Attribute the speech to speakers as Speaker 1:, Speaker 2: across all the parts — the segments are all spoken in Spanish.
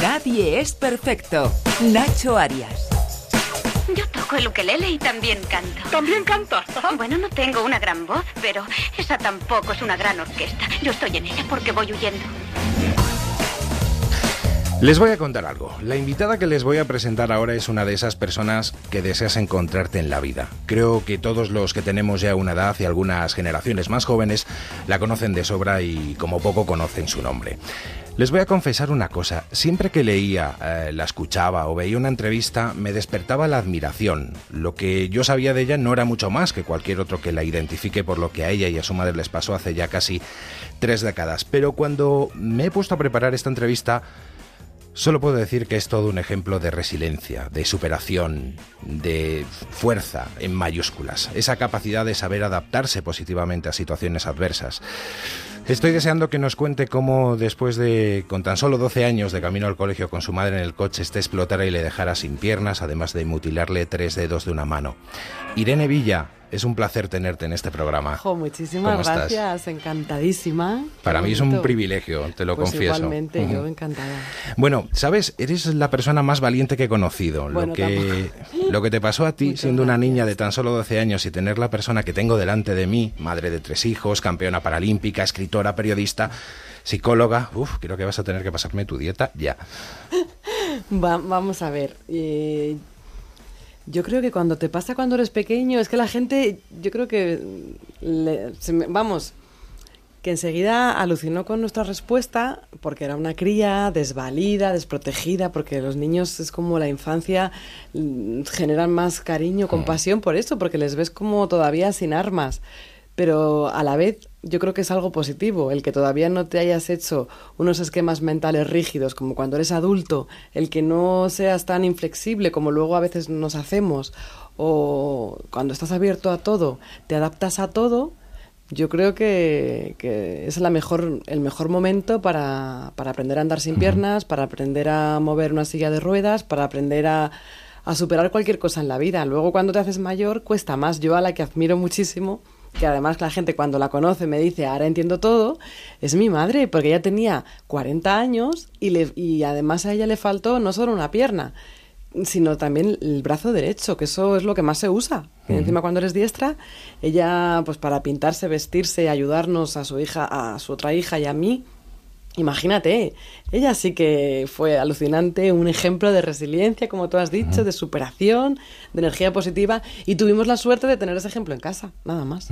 Speaker 1: Nadie es perfecto. Nacho Arias.
Speaker 2: Yo toco el ukelele y también canto.
Speaker 3: ¿También canta?
Speaker 2: Bueno, no tengo una gran voz, pero esa tampoco es una gran orquesta. Yo estoy en ella porque voy huyendo.
Speaker 4: Les voy a contar algo. La invitada que les voy a presentar ahora es una de esas personas que deseas encontrarte en la vida. Creo que todos los que tenemos ya una edad y algunas generaciones más jóvenes la conocen de sobra y como poco conocen su nombre. Les voy a confesar una cosa, siempre que leía, eh, la escuchaba o veía una entrevista me despertaba la admiración. Lo que yo sabía de ella no era mucho más que cualquier otro que la identifique por lo que a ella y a su madre les pasó hace ya casi tres décadas. Pero cuando me he puesto a preparar esta entrevista, Solo puedo decir que es todo un ejemplo de resiliencia, de superación, de fuerza en mayúsculas, esa capacidad de saber adaptarse positivamente a situaciones adversas. Estoy deseando que nos cuente cómo después de, con tan solo 12 años de camino al colegio con su madre en el coche, este explotara y le dejara sin piernas, además de mutilarle tres dedos de una mano. Irene Villa, es un placer tenerte en este programa.
Speaker 5: Jo, muchísimas gracias, encantadísima.
Speaker 4: Para mí es un privilegio, te lo
Speaker 5: pues
Speaker 4: confieso.
Speaker 5: Igualmente, yo encantada.
Speaker 4: Bueno, sabes, eres la persona más valiente que he conocido. lo, que, lo que te pasó a ti, siendo una niña de tan solo 12 años y tener la persona que tengo delante de mí, madre de tres hijos, campeona paralímpica, escritora, periodista, psicóloga, uf, creo que vas a tener que pasarme tu dieta ya.
Speaker 5: vamos a ver. Eh, yo creo que cuando te pasa cuando eres pequeño, es que la gente, yo creo que, vamos, que enseguida alucinó con nuestra respuesta porque era una cría desvalida, desprotegida, porque los niños es como la infancia mm, generan más cariño, compasión por eso, porque les ves como todavía sin armas pero a la vez yo creo que es algo positivo, el que todavía no te hayas hecho unos esquemas mentales rígidos como cuando eres adulto, el que no seas tan inflexible como luego a veces nos hacemos, o cuando estás abierto a todo, te adaptas a todo, yo creo que, es la mejor, el mejor momento para, para aprender a andar sin piernas, para aprender a mover una silla de ruedas, para aprender a, a superar cualquier cosa en la vida. Luego cuando te haces mayor cuesta más. Yo a la que admiro muchísimo que además la gente cuando la conoce me dice, ahora entiendo todo, es mi madre, porque ella tenía 40 años y, le, y además a ella le faltó no solo una pierna, sino también el brazo derecho, que eso es lo que más se usa. Encima cuando eres diestra, ella pues para pintarse, vestirse, ayudarnos a su hija, a su otra hija y a mí, Imagínate, ella sí que fue alucinante, un ejemplo de resiliencia, como tú has dicho, de superación, de energía positiva, y tuvimos la suerte de tener ese ejemplo en casa, nada más.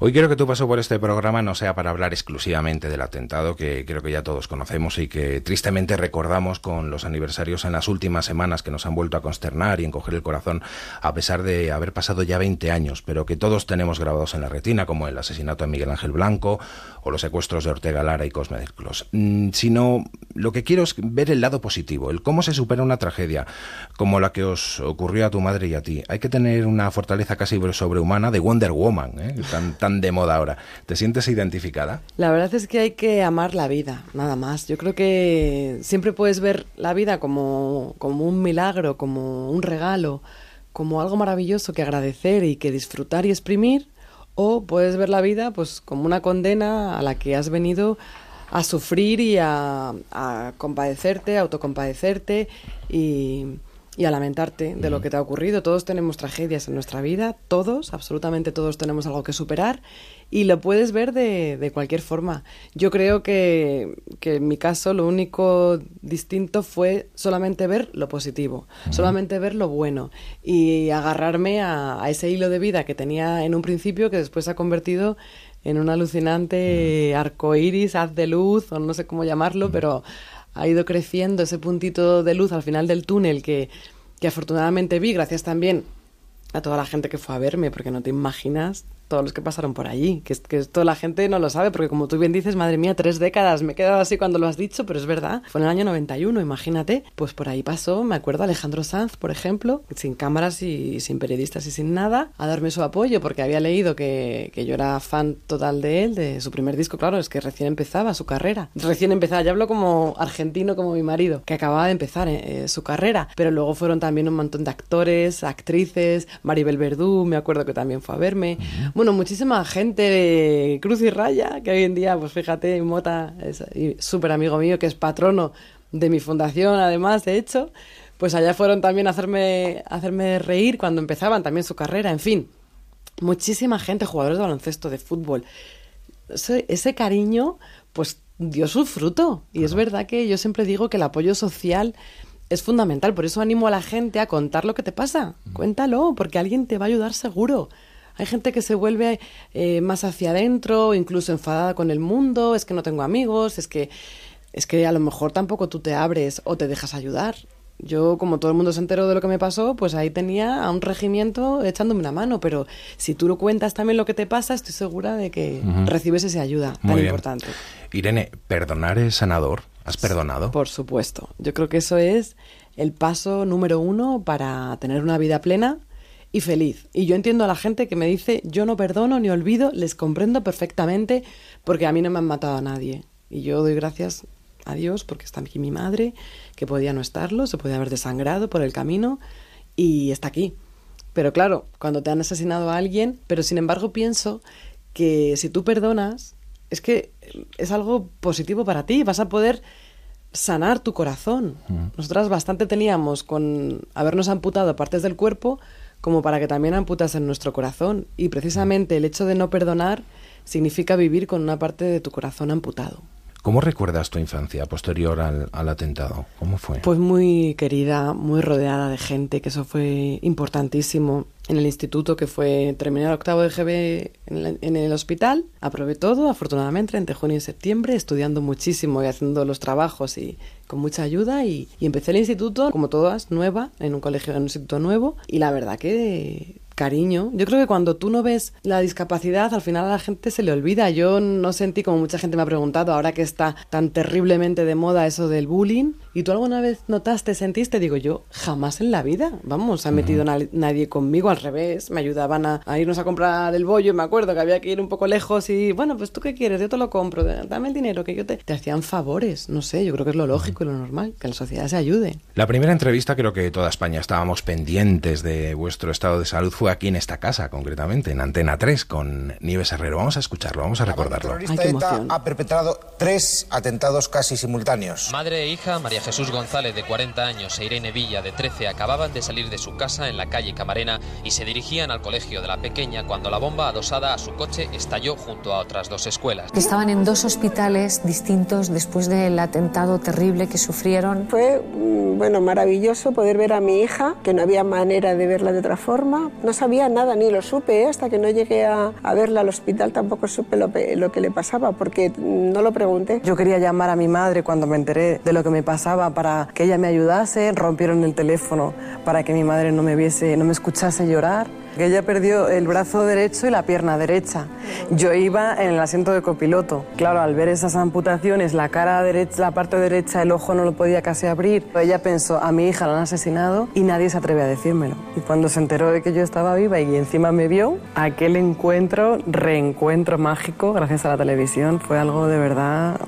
Speaker 4: Hoy quiero que tu paso por este programa no sea para hablar exclusivamente del atentado, que creo que ya todos conocemos y que tristemente recordamos con los aniversarios en las últimas semanas que nos han vuelto a consternar y encoger el corazón, a pesar de haber pasado ya 20 años, pero que todos tenemos grabados en la retina, como el asesinato de Miguel Ángel Blanco o los secuestros de Ortega Lara y Cosme del Clos. Mm, sino lo que quiero es ver el lado positivo, el cómo se supera una tragedia como la que os ocurrió a tu madre y a ti. Hay que tener una fortaleza casi sobrehumana de Wonder Woman, ¿eh? tan, tan de moda ahora. ¿Te sientes identificada?
Speaker 5: La verdad es que hay que amar la vida, nada más. Yo creo que siempre puedes ver la vida como, como un milagro, como un regalo, como algo maravilloso que agradecer y que disfrutar y exprimir, o puedes ver la vida pues como una condena a la que has venido a sufrir y a, a compadecerte, a autocompadecerte y, y a lamentarte de lo que te ha ocurrido. Todos tenemos tragedias en nuestra vida, todos, absolutamente todos tenemos algo que superar y lo puedes ver de, de cualquier forma. Yo creo que, que, en mi caso lo único distinto fue solamente ver lo positivo, solamente ver lo bueno y agarrarme a, a ese hilo de vida que tenía en un principio que después se ha convertido en un alucinante arco iris, haz de luz, o no sé cómo llamarlo, pero ha ido creciendo ese puntito de luz al final del túnel que, que afortunadamente vi, gracias también a toda la gente que fue a verme, porque no te imaginas todos los que pasaron por allí, que, que esto la gente no lo sabe, porque como tú bien dices, madre mía, tres décadas, me he quedado así cuando lo has dicho, pero es verdad, fue en el año 91, imagínate, pues por ahí pasó, me acuerdo Alejandro Sanz, por ejemplo, sin cámaras y sin periodistas y sin nada, a darme su apoyo, porque había leído que, que yo era fan total de él, de su primer disco, claro, es que recién empezaba su carrera, recién empezaba, ya hablo como argentino, como mi marido, que acababa de empezar eh, su carrera, pero luego fueron también un montón de actores, actrices, Maribel Verdú, me acuerdo que también fue a verme, bueno, muchísima gente, Cruz y Raya, que hoy en día, pues fíjate, Mota es súper amigo mío, que es patrono de mi fundación, además, de hecho, pues allá fueron también a hacerme, a hacerme reír cuando empezaban también su carrera, en fin, muchísima gente, jugadores de baloncesto, de fútbol. Ese, ese cariño, pues dio su fruto. Y es verdad que yo siempre digo que el apoyo social es fundamental. Por eso animo a la gente a contar lo que te pasa. Cuéntalo, porque alguien te va a ayudar seguro. Hay gente que se vuelve eh, más hacia adentro, incluso enfadada con el mundo, es que no tengo amigos, es que, es que a lo mejor tampoco tú te abres o te dejas ayudar. Yo, como todo el mundo se enteró de lo que me pasó, pues ahí tenía a un regimiento echándome una mano. Pero si tú lo cuentas también lo que te pasa, estoy segura de que recibes esa ayuda
Speaker 4: Muy
Speaker 5: tan
Speaker 4: bien.
Speaker 5: importante.
Speaker 4: Irene, ¿perdonar es sanador? ¿Has perdonado?
Speaker 5: Por supuesto. Yo creo que eso es el paso número uno para tener una vida plena y feliz. Y yo entiendo a la gente que me dice, yo no perdono ni olvido, les comprendo perfectamente porque a mí no me han matado a nadie. Y yo doy gracias a Dios porque está aquí mi madre, que podía no estarlo, se podía haber desangrado por el camino y está aquí. Pero claro, cuando te han asesinado a alguien, pero sin embargo pienso que si tú perdonas, es que es algo positivo para ti, vas a poder sanar tu corazón. Nosotras bastante teníamos con habernos amputado partes del cuerpo como para que también amputasen nuestro corazón. Y precisamente el hecho de no perdonar significa vivir con una parte de tu corazón amputado.
Speaker 4: ¿Cómo recuerdas tu infancia posterior al, al atentado? ¿Cómo fue?
Speaker 5: Pues muy querida, muy rodeada de gente, que eso fue importantísimo. En el instituto, que fue terminar octavo de GB en, la- el hospital, aprobé todo, afortunadamente, entre junio y septiembre, estudiando muchísimo y haciendo los trabajos y con mucha ayuda. Y, y empecé el instituto, como todas, nueva, en un colegio, en un instituto nuevo. Y la verdad que cariño. Yo creo que cuando tú no ves la discapacidad, al final a la gente se le olvida. Yo no sentí, como mucha gente me ha preguntado, ahora que está tan terriblemente de moda eso del bullying, ¿y tú alguna vez notaste, sentiste? Digo yo, jamás en la vida. Vamos, se ha metido na- nadie conmigo, al revés. Me ayudaban a, a irnos a comprar el bollo, y me acuerdo que había que ir un poco lejos y, bueno, pues tú qué quieres, yo te lo compro, dame el dinero, que yo te... Te hacían favores, no sé, yo creo que es lo lógico y lo normal, que la sociedad se ayude.
Speaker 4: La primera entrevista, creo que toda España estábamos pendientes de vuestro estado de salud, fue aquí en esta casa, concretamente, en Antena 3, con Nieves Herrero. Vamos a escucharlo, vamos a recordarlo.
Speaker 5: Ay,
Speaker 3: terrorista
Speaker 5: qué
Speaker 3: ETA ha perpetrado tres atentados casi simultáneos.
Speaker 6: Madre e hija, María Jesús González, de 40 años, e Irene Villa, de 13, acababan de salir de su casa en la calle Camarena y se dirigían al colegio de la pequeña cuando la bomba adosada a su coche estalló junto a otras dos escuelas.
Speaker 7: Estaban en dos hospitales distintos después del atentado terrible que sufrieron.
Speaker 8: Fue mm, bueno, maravilloso poder ver a mi hija, que no había manera de verla de otra forma. No sabía nada, ni lo supe, ¿eh? hasta que no llegué a, a verla al hospital tampoco supe lo, lo que le pasaba, porque mm, no lo pregunté.
Speaker 5: Yo quería llamar a mi madre cuando me enteré de lo que me pasaba para que ella me ayudase. Rompieron el teléfono para que mi madre no me viese, no me escuchase llorar. Que ella perdió el brazo derecho y la pierna derecha. Yo iba en el asiento de copiloto. Claro, al ver esas amputaciones, la cara derecha, la parte derecha, el ojo no lo podía casi abrir. Ella pensó, a mi hija la han asesinado y nadie se atreve a decírmelo. Y cuando se enteró de que yo estaba viva y encima me vio, aquel encuentro, reencuentro mágico, gracias a la televisión, fue algo de verdad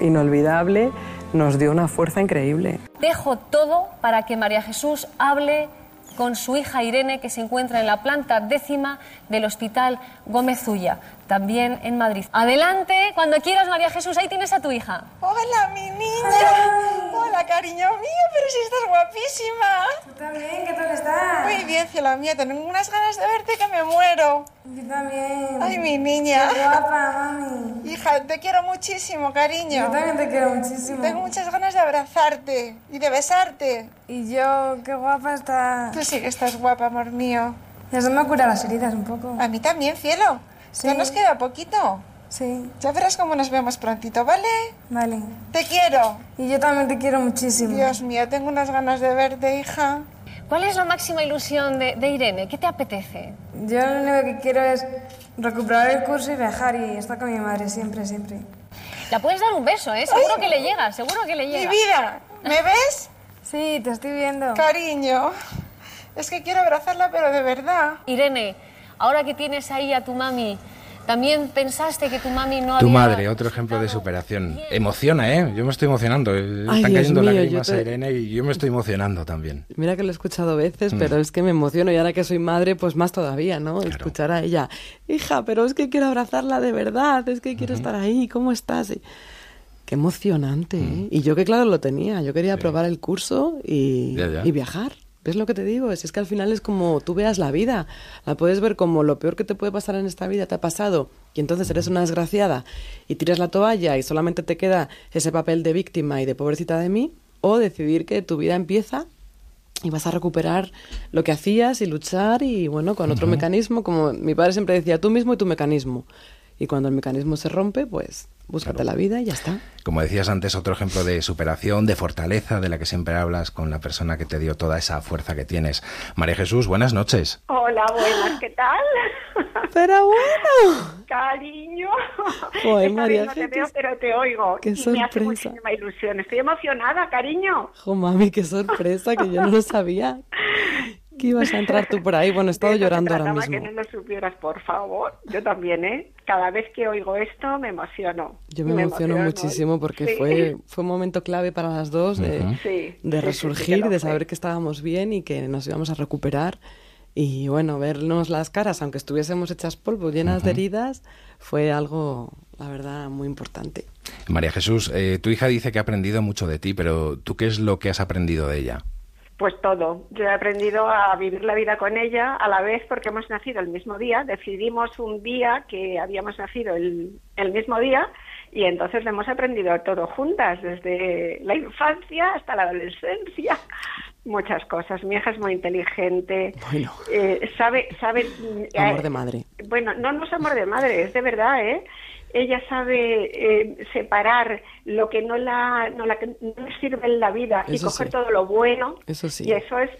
Speaker 5: inolvidable. Nos dio una fuerza increíble.
Speaker 9: Dejo todo para que María Jesús hable con su hija Irene, que se encuentra en la planta décima del Hospital Gómez Ulla, también en Madrid. Adelante, cuando quieras, María Jesús, ahí tienes a tu hija.
Speaker 10: Hola, mi niña. Hola, cariño mío, pero si estás guapísima.
Speaker 11: Tú también, ¿qué tal estás?
Speaker 10: Muy bien, cielo mío, tengo unas ganas de verte que me muero.
Speaker 11: Yo también.
Speaker 10: Ay, mi niña.
Speaker 11: Qué guapa, mami.
Speaker 10: Hija, te quiero muchísimo, cariño.
Speaker 11: Yo también te quiero muchísimo.
Speaker 10: Tengo muchas ganas de abrazarte y de besarte.
Speaker 11: Y yo, qué guapa está.
Speaker 10: Tú sí que estás guapa, amor mío.
Speaker 11: Ya se me ha curado las heridas un poco.
Speaker 10: A mí también, cielo.
Speaker 11: Sí.
Speaker 10: Ya nos queda poquito.
Speaker 11: Sí,
Speaker 10: Ya verás cómo nos vemos prontito, ¿vale?
Speaker 11: vale.
Speaker 10: Te quiero.
Speaker 11: Y yo también te quiero muchísimo.
Speaker 10: Dios mío, tengo unas ganas de verte, hija.
Speaker 9: ¿Cuál es la máxima ilusión de, de Irene? ¿Qué te apetece?
Speaker 11: Yo lo único que quiero es recuperar el curso y viajar y estar con mi madre siempre, siempre.
Speaker 9: La puedes dar un beso, ¿eh? Seguro que le llega, seguro que le
Speaker 10: Mi
Speaker 9: llega.
Speaker 10: vida, ¿me ves?
Speaker 11: Sí, te estoy viendo.
Speaker 10: Cariño, es que quiero abrazarla, pero de verdad.
Speaker 9: Irene, ahora que tienes ahí a tu mami, ¿también pensaste que tu mami no
Speaker 4: Tu
Speaker 9: había...
Speaker 4: madre, otro ejemplo de superación. Emociona, ¿eh? Yo me estoy emocionando. eh,
Speaker 5: Ay,
Speaker 4: Están
Speaker 5: Dios
Speaker 4: cayendo
Speaker 5: mío,
Speaker 4: lágrimas a Irene y yo me estoy emocionando también.
Speaker 5: Mira que lo he escuchado veces,
Speaker 4: Mm.
Speaker 5: pero es que me emociono y ahora que soy madre, pues más todavía, ¿no? Escuchar a ella, hija, pero es que quiero abrazarla de verdad, es que quiero estar ahí, ¿cómo estás? Y- Qué emocionante,
Speaker 4: Mm.
Speaker 5: ¿eh? Y yo que claro lo tenía, yo quería probar el curso y,
Speaker 4: Ya, ya.
Speaker 5: y viajar. ¿Ves lo que te digo? Si es que al final es como tú veas la vida, la puedes ver como lo peor que te puede pasar en esta vida te ha pasado y entonces eres una desgraciada y tiras la toalla y solamente te queda ese papel de víctima y de pobrecita de mí o decidir que tu vida empieza y vas a recuperar lo que hacías y luchar y bueno, con otro mecanismo, como mi padre siempre decía, tú mismo y tu mecanismo. Y cuando el mecanismo se rompe, pues búscate la vida y ya está.
Speaker 4: Como decías antes, otro ejemplo de superación, de fortaleza, de la que siempre hablas con la persona que te dio toda esa fuerza que tienes. María Jesús, buenas noches.
Speaker 12: Hola, buenas, ¿qué tal?
Speaker 5: Pero bueno.
Speaker 12: Cariño.
Speaker 5: Joder,
Speaker 12: Esta
Speaker 5: María
Speaker 12: vez no te
Speaker 5: Jesús.
Speaker 12: veo, pero te oigo.
Speaker 5: Qué
Speaker 12: y me hace
Speaker 5: sorpresa.
Speaker 12: muchísima ilusión. Estoy emocionada, cariño.
Speaker 5: Jo, mami, qué sorpresa, que yo no lo sabía. Que ibas a entrar tú por ahí. Bueno, he estado
Speaker 12: De
Speaker 5: llorando ahora mismo.
Speaker 12: que no lo supieras, por favor. Yo también, ¿eh? Cada vez que oigo esto me emociono.
Speaker 5: Yo me, emociono muchísimo porque
Speaker 12: Sí.
Speaker 5: fue, fue un momento clave para las dos de.
Speaker 12: Sí,
Speaker 5: de
Speaker 12: sí, sí, sí
Speaker 5: resurgir,
Speaker 12: lo
Speaker 5: de
Speaker 12: fue.
Speaker 5: saber que estábamos bien y que nos íbamos a recuperar. Y bueno, vernos las caras, aunque estuviésemos hechas polvo, llenas de
Speaker 4: Ujú.
Speaker 5: heridas, fue algo, la verdad, muy importante.
Speaker 4: María Jesús, eh, tu hija dice que ha aprendido mucho de ti, pero ¿tú qué es lo que has aprendido de ella?
Speaker 12: Pues todo. Yo he aprendido a vivir la vida con ella a la vez porque hemos nacido el mismo día. Decidimos un día que habíamos nacido el, el mismo día y entonces lo hemos aprendido todo juntas, desde la infancia hasta la adolescencia. Muchas cosas. Mi hija es muy inteligente.
Speaker 5: Bueno.
Speaker 12: Eh, sabe, sabe.
Speaker 5: Amor
Speaker 12: eh,
Speaker 5: de madre.
Speaker 12: bueno, no, no es amor de madre, es de verdad, ¿eh? Ella sabe eh, separar lo que no la, no la no le sirve en la vida y coger
Speaker 5: sí.
Speaker 12: todo lo bueno.
Speaker 5: Eso sí.
Speaker 12: Y eso es,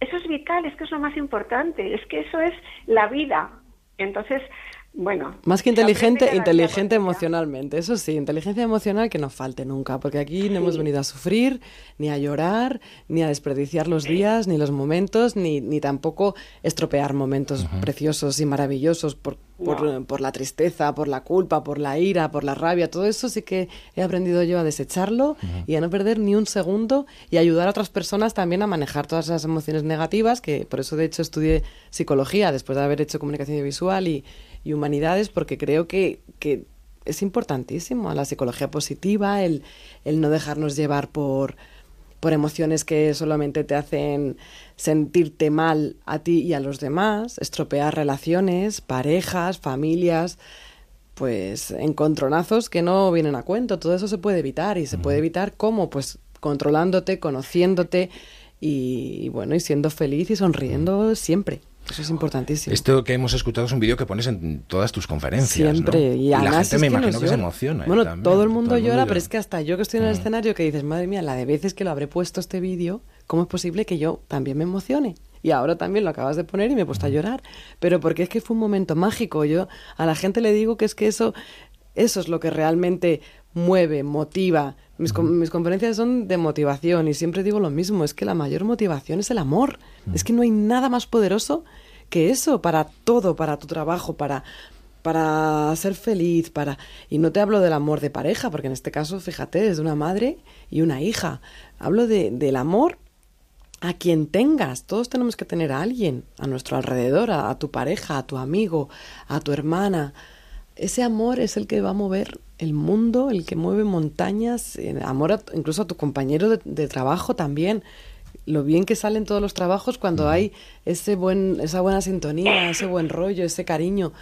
Speaker 12: eso es vital, es que es lo más importante, es que eso es la vida. Entonces, bueno.
Speaker 5: Más que inteligente, inteligente emocionalmente. Eso sí, inteligencia emocional que no falte nunca, porque aquí no hemos venido a sufrir, ni a llorar, ni a desperdiciar los días, ni los momentos, ni, ni tampoco estropear momentos preciosos y maravillosos por, por, por la tristeza, por la culpa, por la ira, por la rabia. Todo eso sí que he aprendido yo a desecharlo y a no perder ni un segundo y ayudar a otras personas también a manejar todas esas emociones negativas, que por eso de hecho estudié psicología después de haber hecho comunicación visual y, y humanidades, porque creo que, que es importantísimo la psicología positiva, el, el no dejarnos llevar por, por emociones que solamente te hacen sentirte mal a ti y a los demás, estropear relaciones, parejas, familias, pues encontronazos que no vienen a cuento. Todo eso se puede evitar y se puede evitar cómo, pues controlándote, conociéndote y, y bueno, y siendo feliz y sonriendo siempre. Eso es importantísimo.
Speaker 4: Esto que hemos escuchado es un vídeo que pones en todas tus conferencias.
Speaker 5: Siempre.
Speaker 4: ¿no?
Speaker 5: Y,
Speaker 4: la
Speaker 5: además
Speaker 4: gente me
Speaker 5: que
Speaker 4: imagino que se emociona. ¿eh?
Speaker 5: Bueno,
Speaker 4: también.
Speaker 5: todo el mundo llora,
Speaker 4: llora.
Speaker 5: pero es que hasta yo que estoy en el
Speaker 4: Mm.
Speaker 5: escenario que dices, madre mía, la de veces que lo habré puesto este vídeo, ¿cómo es posible que yo también me emocione? Y ahora también lo acabas de poner y me he puesto a llorar. Pero porque es que fue un momento mágico. Yo a la gente le digo que es que eso, eso es lo que realmente mueve, motiva. Mis, mis conferencias son de motivación y siempre digo lo mismo, es que la mayor motivación es el amor. Es que no hay nada más poderoso que eso para todo, para tu trabajo, para para ser feliz, para y no te hablo del amor de pareja, porque en este caso, fíjate, es de una madre y una hija. Hablo de, del amor a quien tengas. Todos tenemos que tener a alguien a nuestro alrededor, a, tu pareja, a tu amigo, a tu hermana. Ese amor es el que va a mover el mundo, el que mueve montañas, eh, amor a- incluso a tu compañero de trabajo también. Lo bien que salen todos los trabajos cuando hay ese buen, esa buena sintonía, ese buen rollo, ese cariño.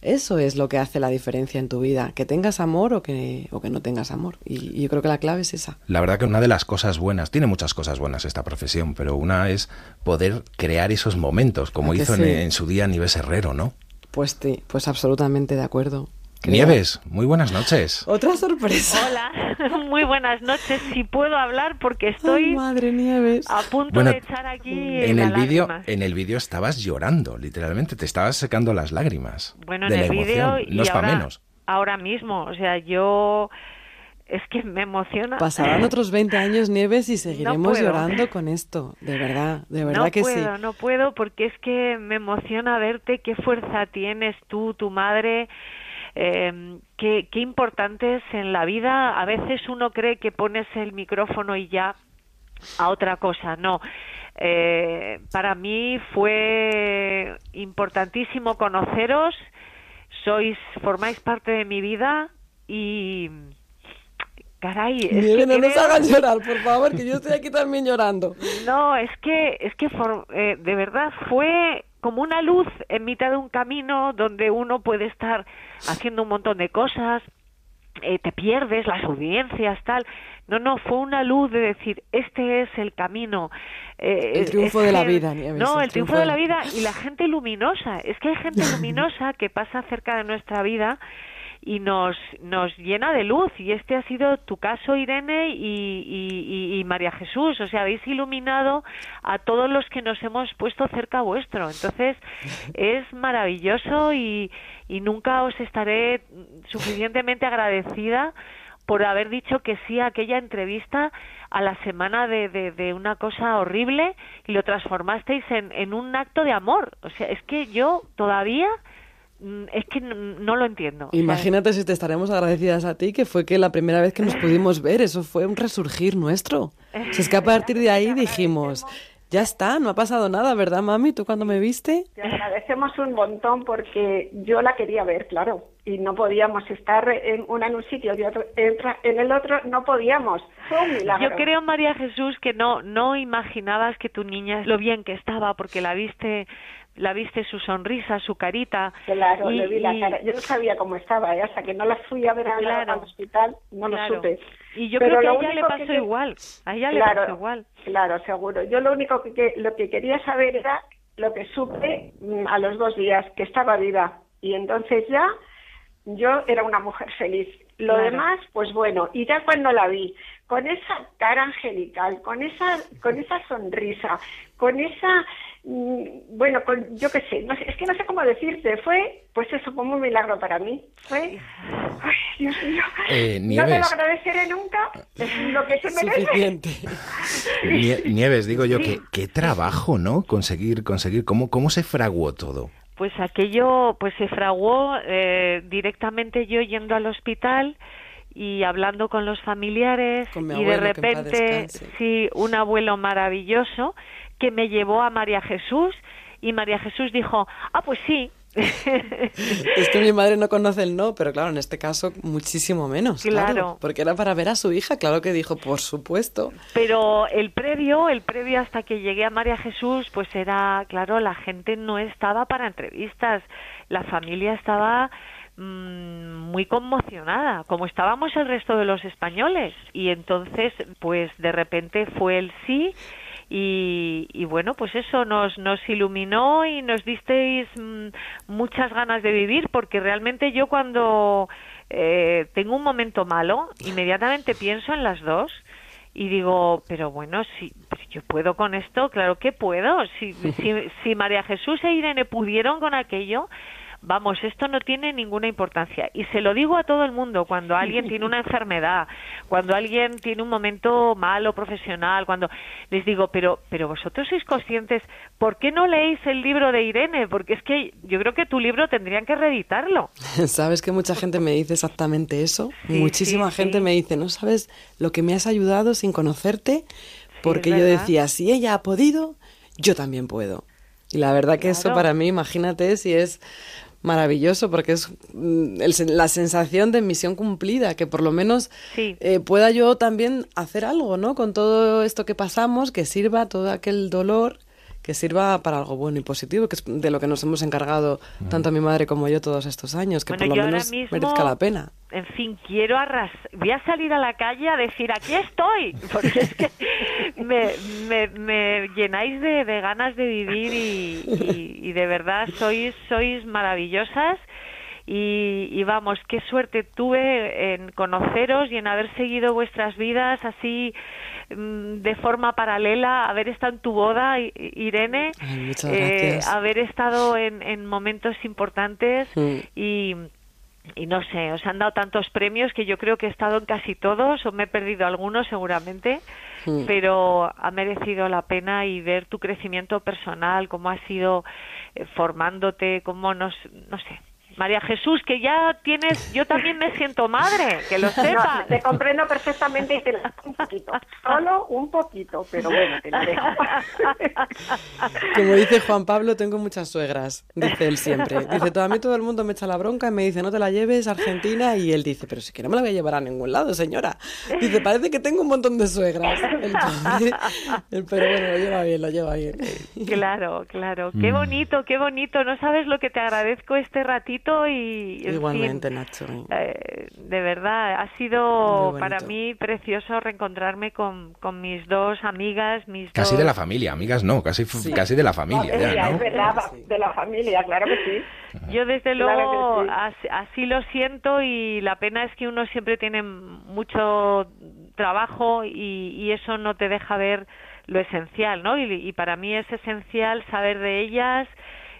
Speaker 5: Eso es lo que hace la diferencia en tu vida, que tengas amor o que, o que no tengas amor. Y, y yo creo que la clave es esa.
Speaker 4: La verdad que una de las cosas buenas, tiene muchas cosas buenas esta profesión, pero una es poder crear esos momentos, como
Speaker 5: ¿A que
Speaker 4: hizo en,
Speaker 5: sí?
Speaker 4: en su día Nieves Herrero, ¿no?
Speaker 5: Pues sí, pues absolutamente de acuerdo.
Speaker 4: Nieves, muy buenas noches.
Speaker 5: Otra sorpresa.
Speaker 13: Hola, muy buenas noches. Si puedo hablar porque estoy
Speaker 5: madre Nieves.
Speaker 13: a punto
Speaker 4: Bueno,
Speaker 13: de echar aquí
Speaker 4: En
Speaker 13: la
Speaker 4: el vídeo, en el vídeo estabas llorando, literalmente, te estabas secando las lágrimas.
Speaker 13: Bueno,
Speaker 4: de
Speaker 13: en
Speaker 4: la
Speaker 13: el vídeo
Speaker 4: No es para
Speaker 13: ahora,
Speaker 4: menos.
Speaker 13: ahora mismo, o sea, yo es que me emociona.
Speaker 5: Pasarán otros 20 años, Nieves, y seguiremos
Speaker 13: puedo.
Speaker 5: llorando con esto. De verdad, de verdad
Speaker 13: no
Speaker 5: que
Speaker 13: puedo,
Speaker 5: sí.
Speaker 13: no puedo porque es que me emociona verte qué fuerza tienes tú, tu madre, eh, qué, qué importante es en la vida. A veces uno cree que pones el micrófono y ya a otra cosa. No. Eh, para mí fue importantísimo conoceros. Sois, formáis parte de mi vida y caray, es que
Speaker 5: no nos hagan llorar, por favor, que yo estoy aquí también llorando.
Speaker 13: no, es que, es que for- eh, de verdad fue como una luz en mitad de un camino donde uno puede estar haciendo un montón de cosas, eh, te pierdes las audiencias, tal. No, no, fue una luz de decir, este es el camino. eh,
Speaker 5: El triunfo de la vida, Nieves,
Speaker 13: No,
Speaker 5: el
Speaker 13: el triunfo de la vida y la gente luminosa. Es que hay gente luminosa que pasa cerca de nuestra vida y nos, nos llena de luz. Y este ha sido tu caso, Irene y, y- María Jesús. O sea, habéis iluminado a todos los que nos hemos puesto cerca vuestro. Entonces, es maravilloso y, y nunca os estaré suficientemente agradecida por haber dicho que sí a aquella entrevista a la semana de, de- de una cosa horrible y lo transformasteis en, en un acto de amor. O sea, es que yo todavía es que no lo entiendo. O sea,
Speaker 5: Imagínate si te estaremos agradecidas a ti, que fue que la primera vez que nos pudimos ver, eso fue un resurgir nuestro. Si es que a partir de ahí dijimos, ya está, no ha pasado nada, ¿verdad, mami? ¿Tú cuando me viste?
Speaker 12: Te agradecemos un montón porque yo la quería ver, claro, y no podíamos estar en una en un sitio y otro, en el otro, no podíamos. Fue un milagro.
Speaker 13: Yo creo, María Jesús, que no, no imaginabas que tu niña, lo bien que estaba, porque la viste, la viste su sonrisa, su carita.
Speaker 12: Claro,
Speaker 13: y-
Speaker 12: le vi la
Speaker 13: y-
Speaker 12: cara. Yo no sabía cómo estaba, ¿eh? hasta que no la fui a ver al,
Speaker 13: Claro.
Speaker 12: al hospital, no
Speaker 13: Claro.
Speaker 12: lo supe.
Speaker 13: Y yo
Speaker 12: Pero
Speaker 13: creo que a ella le pasó
Speaker 12: que-
Speaker 13: igual. A ella le
Speaker 12: Claro,
Speaker 13: pasó igual.
Speaker 12: Claro, seguro. Yo lo único que, que- lo que quería saber era lo que supe mm, a los dos días, que estaba viva. Y entonces ya yo era una mujer feliz. Lo
Speaker 13: Claro.
Speaker 12: demás, pues bueno, y ya cuando la vi, con esa cara angelical, con esa, con esa sonrisa, con esa, bueno, con, yo qué sé, no sé, es que no sé cómo decirte, fue, pues eso, como un milagro para mí. Fue, ay, Dios mío,
Speaker 4: Eh,
Speaker 12: no te lo
Speaker 4: Nieves.
Speaker 12: agradeceré nunca, es lo que se merece.
Speaker 5: Suficiente.
Speaker 4: Nie- Nieves, digo yo,
Speaker 13: Sí.
Speaker 4: que qué trabajo, ¿no? Conseguir, conseguir, ¿cómo, cómo se fraguó todo?
Speaker 13: Pues aquello pues se fraguó eh, directamente yo yendo al hospital y hablando con los familiares
Speaker 5: Con mi
Speaker 13: y de repente sí un abuelo maravilloso que me llevó a María Jesús y María Jesús dijo ah pues sí
Speaker 5: Es que mi madre no conoce el no, pero claro, en este caso muchísimo menos. Claro.
Speaker 13: Claro.
Speaker 5: porque era para ver a su hija, claro que dijo, por supuesto.
Speaker 13: Pero el previo, el previo hasta que llegué a María Jesús, pues era, claro, la gente no estaba para entrevistas, la familia estaba mm, muy conmocionada, como estábamos el resto de los españoles. Y entonces, pues de repente fue el sí. Y, y bueno, pues eso nos, nos iluminó y nos disteis mm, muchas ganas de vivir, porque realmente yo cuando eh, tengo un momento malo, inmediatamente pienso en las dos y digo, pero bueno, si, si yo puedo con esto, claro que puedo. Si, si, si María Jesús e Irene pudieron con aquello, vamos, esto no tiene ninguna importancia. Y se lo digo a todo el mundo, cuando alguien tiene una enfermedad, cuando alguien tiene un momento malo profesional, cuando les digo, pero, pero vosotros sois conscientes, ¿por qué no leéis el libro de Irene? Porque es que yo creo que tu libro tendrían que reeditarlo.
Speaker 5: Sabes que mucha gente me dice exactamente eso.
Speaker 13: Sí,
Speaker 5: Muchísima
Speaker 13: sí,
Speaker 5: gente
Speaker 13: sí.
Speaker 5: me dice, no sabes lo que me has ayudado sin conocerte, porque yo decía, si ella ha podido, yo también puedo. Y la verdad que eso para mí, imagínate si es maravilloso, porque es mm, el la sensación de misión cumplida, que por lo menos
Speaker 13: Sí.
Speaker 5: eh, pueda yo también hacer algo, ¿no? Con todo esto que pasamos, que sirva todo aquel dolor, que sirva para algo bueno y positivo, que es de lo que nos hemos encargado tanto mi madre como yo todos estos años, que
Speaker 13: Bueno,
Speaker 5: por lo menos
Speaker 13: mismo-
Speaker 5: merezca la pena.
Speaker 13: En fin, quiero arras... Voy a salir a la calle a decir, aquí estoy, porque es que me, me, me llenáis de, de ganas de vivir y, y- y de verdad sois, sois maravillosas y, y, vamos, qué suerte tuve en conoceros y en haber seguido vuestras vidas así mm, de forma paralela, haber estado en tu boda, Irene,
Speaker 5: eh,
Speaker 13: haber estado en, en momentos importantes y y no sé, os han dado tantos premios que yo creo que he estado en casi todos, o me he perdido algunos seguramente, pero ha merecido la pena y ver tu crecimiento personal, cómo has ido eh, formándote, cómo nos, no sé, María Jesús, que ya tienes, yo también me siento madre, que lo sepas.
Speaker 12: te comprendo perfectamente y te lo un poquito, solo un poquito, pero bueno, te lo dejo.
Speaker 5: Como dice Juan Pablo, tengo muchas suegras, dice él siempre. Dice, a mí todo el mundo me echa la bronca y me dice, no te la lleves a Argentina, y él dice, pero si que no me la voy a llevar a ningún lado, señora. Dice, parece que tengo un montón de suegras. pero bueno, lo lleva bien, lo lleva bien.
Speaker 13: Claro, claro. Qué mm. bonito, qué bonito. No sabes lo que te agradezco este ratito y
Speaker 5: igualmente Nacho
Speaker 13: eh, de verdad ha sido para mí precioso reencontrarme con, con mis dos amigas mis
Speaker 4: casi de la familia amigas no casi casi de la familia ya,
Speaker 12: es verdad de la familia claro que sí.
Speaker 13: Yo desde luego así, lo siento y la pena es que uno siempre tiene mucho trabajo y, y eso no te deja ver lo esencial, ¿no? Y, y, para mí es esencial saber de ellas,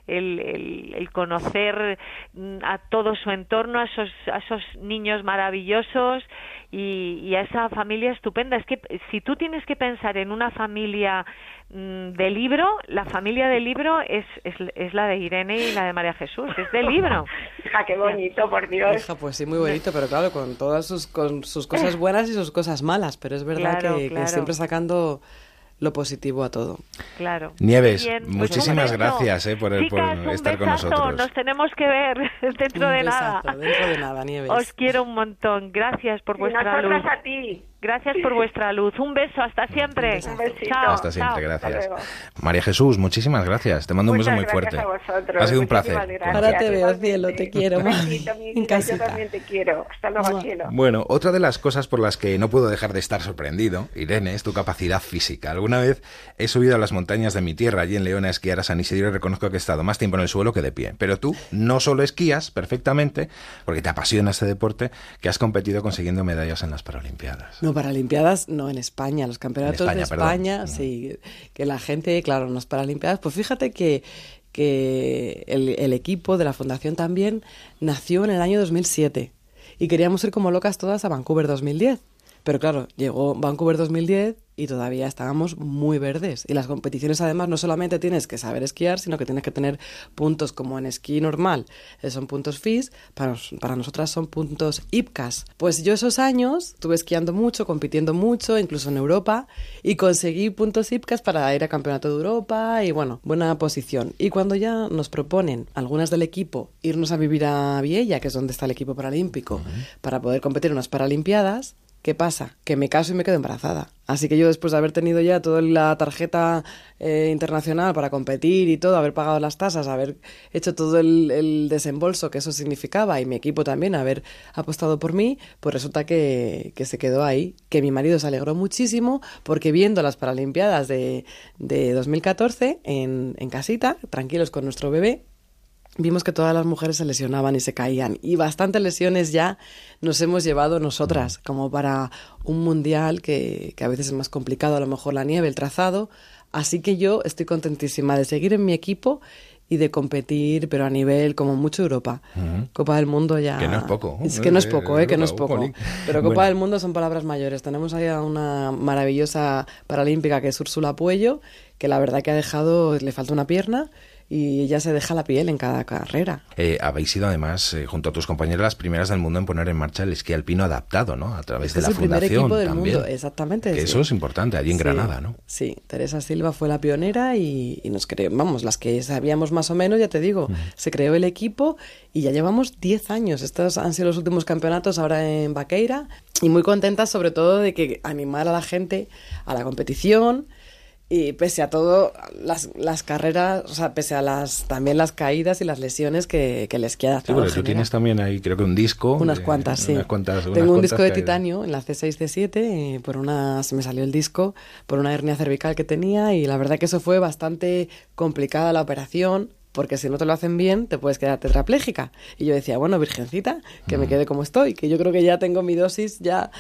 Speaker 13: el, el, conocer mm, a todo su entorno, a esos, a esos niños maravillosos y, a esa familia estupenda. Es que si tú tienes que pensar en una familia mm, de libro, la familia del libro es, es, es, la de Irene y la de María Jesús, es del libro.
Speaker 12: Hija, qué bonito, por Dios.
Speaker 5: Hija, pues sí, muy bonito, pero claro, con todas sus, con sus cosas buenas y sus cosas malas, pero es verdad que siempre sacando lo positivo a todo.
Speaker 13: Claro.
Speaker 4: Nieves, pues muchísimas gracias eh, por, estar con nosotros.
Speaker 13: Nos tenemos que ver dentro de nada.
Speaker 5: Dentro de nada, Nieves.
Speaker 13: Os quiero un montón. Gracias por vuestra luz.
Speaker 12: a ti.
Speaker 13: Gracias por vuestra luz. Un beso, hasta siempre.
Speaker 12: Un besito.
Speaker 4: hasta siempre, gracias. María Jesús, muchísimas gracias. Te mando un beso muy fuerte. Ha sido un placer.
Speaker 5: Ahora te veo, cielo, te quiero.
Speaker 12: Besito, mi yo también te quiero. Hasta luego, cielo.
Speaker 4: Bueno, otra de las cosas por las que no puedo dejar de estar sorprendido, Irene, es tu capacidad física. Alguna vez he subido a las montañas de mi tierra, allí en León, a esquiar a San Isidro y reconozco que he estado más tiempo en el suelo que de pie. Pero tú no solo esquías perfectamente, porque te apasiona este deporte, que has competido consiguiendo medallas en las Paralimpiadas.
Speaker 5: No, Paralimpiadas no en España, los campeonatos de España, sí, que la gente, claro, en las Paralimpiadas, pues fíjate que, que el, el, equipo de la fundación también nació en el año 2007 y queríamos ir como locas todas a Vancouver 2010. Pero claro, llegó Vancouver 2010 y todavía estábamos muy verdes. Y las competiciones además no solamente tienes que saber esquiar, sino que tienes que tener puntos como en esquí normal, eh, son puntos FIS, para, para nosotras son puntos IPCAS. Pues yo esos años estuve esquiando mucho, compitiendo mucho, incluso en Europa, y conseguí puntos IPCAS para ir a Campeonato de Europa y bueno, buena posición. Y cuando ya nos proponen algunas del equipo irnos a vivir a Viella, que es donde está el equipo paralímpico, para poder competir en unas Paralimpiadas, ¿Qué pasa? Que me caso y me quedo embarazada. Así que yo después de haber tenido ya toda la tarjeta eh, internacional para competir y todo, haber pagado las tasas, haber hecho todo el, desembolso que eso significaba y mi equipo también haber apostado por mí, pues resulta que, se quedó ahí, que mi marido se alegró muchísimo porque viendo las Paralimpiadas de, de 2014 en, en casita, tranquilos con nuestro bebé, vimos que todas las mujeres se lesionaban y se caían. Y bastantes lesiones ya nos hemos llevado nosotras, como para un mundial que, que, a veces es más complicado, a lo mejor la nieve, el trazado. Así que yo estoy contentísima de seguir en mi equipo y de competir, pero a nivel como mucho Europa. Copa del Mundo ya...
Speaker 4: Que no es poco.
Speaker 5: Es que no es poco, eh, que no es poco. Pero Copa del Mundo son palabras mayores. Tenemos ahí a una maravillosa paralímpica que es Úrsula Puello, que la verdad que ha dejado, le falta una pierna, y ella se deja la piel en cada carrera.
Speaker 4: Eh, habéis sido además, eh, junto a tus compañeras, las primeras del mundo en poner en marcha el esquí alpino adaptado, ¿no? A través de la
Speaker 5: es el
Speaker 4: fundación.
Speaker 5: Primer equipo del
Speaker 4: también.
Speaker 5: mundo, exactamente.
Speaker 4: Que eso es importante, allí en Granada, ¿no?
Speaker 5: Sí, Teresa Silva fue la pionera y, nos creó, vamos, las que sabíamos más o menos, ya te digo, se creó el equipo y ya llevamos 10 años. Estos han sido los últimos campeonatos ahora en Vaqueira y muy contentas sobre todo de que animar a la gente a la competición y pese a todo, las, las carreras, o sea, pese a las también las caídas y las lesiones que, que les queda.
Speaker 4: Sí, tú tienes también ahí, creo que un disco.
Speaker 5: Unas cuantas, sí. Tengo un disco de titanio en la C6, C7, eh, por una, se me salió el disco por una hernia cervical que tenía y la verdad que eso fue bastante complicada la operación porque si no te lo hacen bien te puedes quedar tetrapléjica. Y yo decía, bueno, virgencita, que me quede como estoy, que yo creo que ya tengo mi dosis ya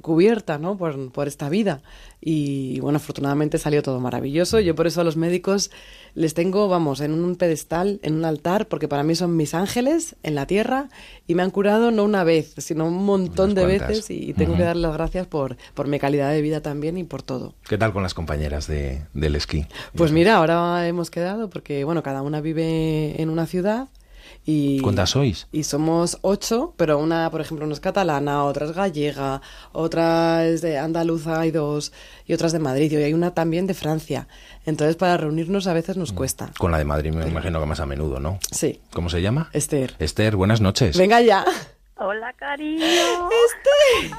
Speaker 5: cubierta, ¿no? Por, por esta vida. Y bueno, afortunadamente salió todo maravilloso. Yo por eso a los médicos les tengo, vamos, en un pedestal, en un altar, porque para mí son mis ángeles en la tierra y me han curado no una vez, sino un montón de veces y tengo que dar las gracias por, por mi calidad de vida también y por todo.
Speaker 4: ¿Qué tal con las compañeras de, del esquí?
Speaker 5: Pues mira, ahora hemos quedado porque, bueno, cada una vive en una ciudad y,
Speaker 4: ¿Cuántas sois?
Speaker 5: Y somos ocho, pero una, por ejemplo, una es catalana, otra es gallega, otra es de andaluza, hay dos, y otras de Madrid, y hay una también de Francia. Entonces, para reunirnos a veces nos cuesta.
Speaker 4: Con la de Madrid me imagino que más a menudo, ¿no?
Speaker 5: Sí.
Speaker 4: ¿Cómo se llama?
Speaker 5: Esther.
Speaker 4: Esther, buenas noches.
Speaker 5: Venga ya.
Speaker 14: Hola, cariño.
Speaker 5: Esther.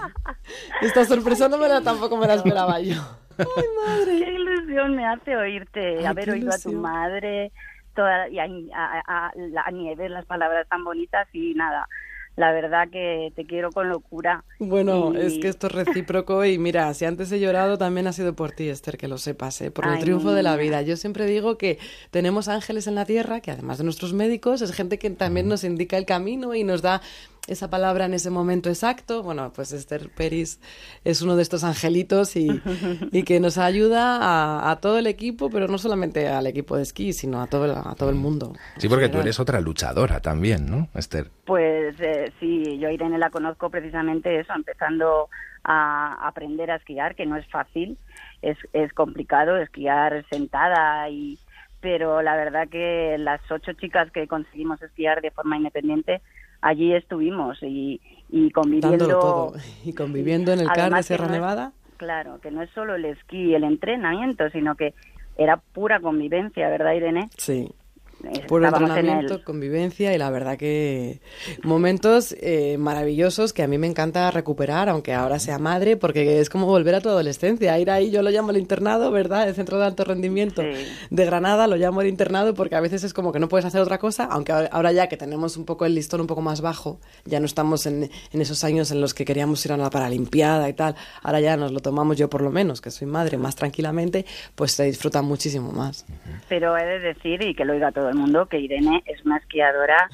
Speaker 5: Esta sorpresa no me la, tampoco me la esperaba yo. Ay, madre.
Speaker 14: Qué ilusión me hace oírte,
Speaker 5: Ay,
Speaker 14: haber oído a tu
Speaker 5: ilusión.
Speaker 14: madre, toda, y a, a, a- a Nieves las palabras tan bonitas y nada. La verdad que te quiero con locura.
Speaker 5: Bueno,
Speaker 14: Y-
Speaker 5: es que esto es recíproco y mira, si antes he llorado también ha sido por ti, Esther, que lo sepas, ¿eh? por el
Speaker 14: Ay,
Speaker 5: triunfo de la vida. Yo siempre digo que tenemos ángeles en la tierra, que además de nuestros médicos, es gente que también nos indica el camino y nos da esa palabra en ese momento exacto. Bueno, pues Esther Peris es uno de estos angelitos y, y que nos ayuda a, a todo el equipo, pero no solamente al equipo de esquí, sino a todo, el- a todo el mundo.
Speaker 4: Sí, porque tú eres otra luchadora también, ¿no, Esther?
Speaker 14: Pues eh, sí, yo a Irene la conozco precisamente eso, empezando a aprender a esquiar, que no es fácil, es, es complicado esquiar sentada y pero la verdad que las ocho chicas que conseguimos esquiar de forma independiente allí estuvimos y, y conviviendo
Speaker 5: Dándolo todo y conviviendo en el CAR de
Speaker 14: Además
Speaker 5: Sierra
Speaker 14: no es-
Speaker 5: Nevada.
Speaker 14: claro que no es solo el esquí y el entrenamiento sino que era pura convivencia verdad Irene
Speaker 5: Sí.
Speaker 14: En
Speaker 5: entrenamiento,
Speaker 14: el-
Speaker 5: convivencia y la verdad que momentos eh, maravillosos que a mí me encanta recuperar, aunque ahora sea madre, porque es como volver a tu adolescencia. Ir ahí, yo lo llamo el internado, ¿verdad? El centro de alto rendimiento de Granada, lo llamo el internado porque a veces es como que no puedes hacer otra cosa, aunque ahora- ya que tenemos un poco el listón un poco más bajo, ya no estamos en, en esos años en los que queríamos ir a la Paralimpiada y tal, ahora ya nos lo tomamos yo por lo menos, que soy madre, más tranquilamente, pues se disfruta muchísimo más.
Speaker 14: Pero he de decir, y que lo oiga todo el mundo, que Irene es una esquiadora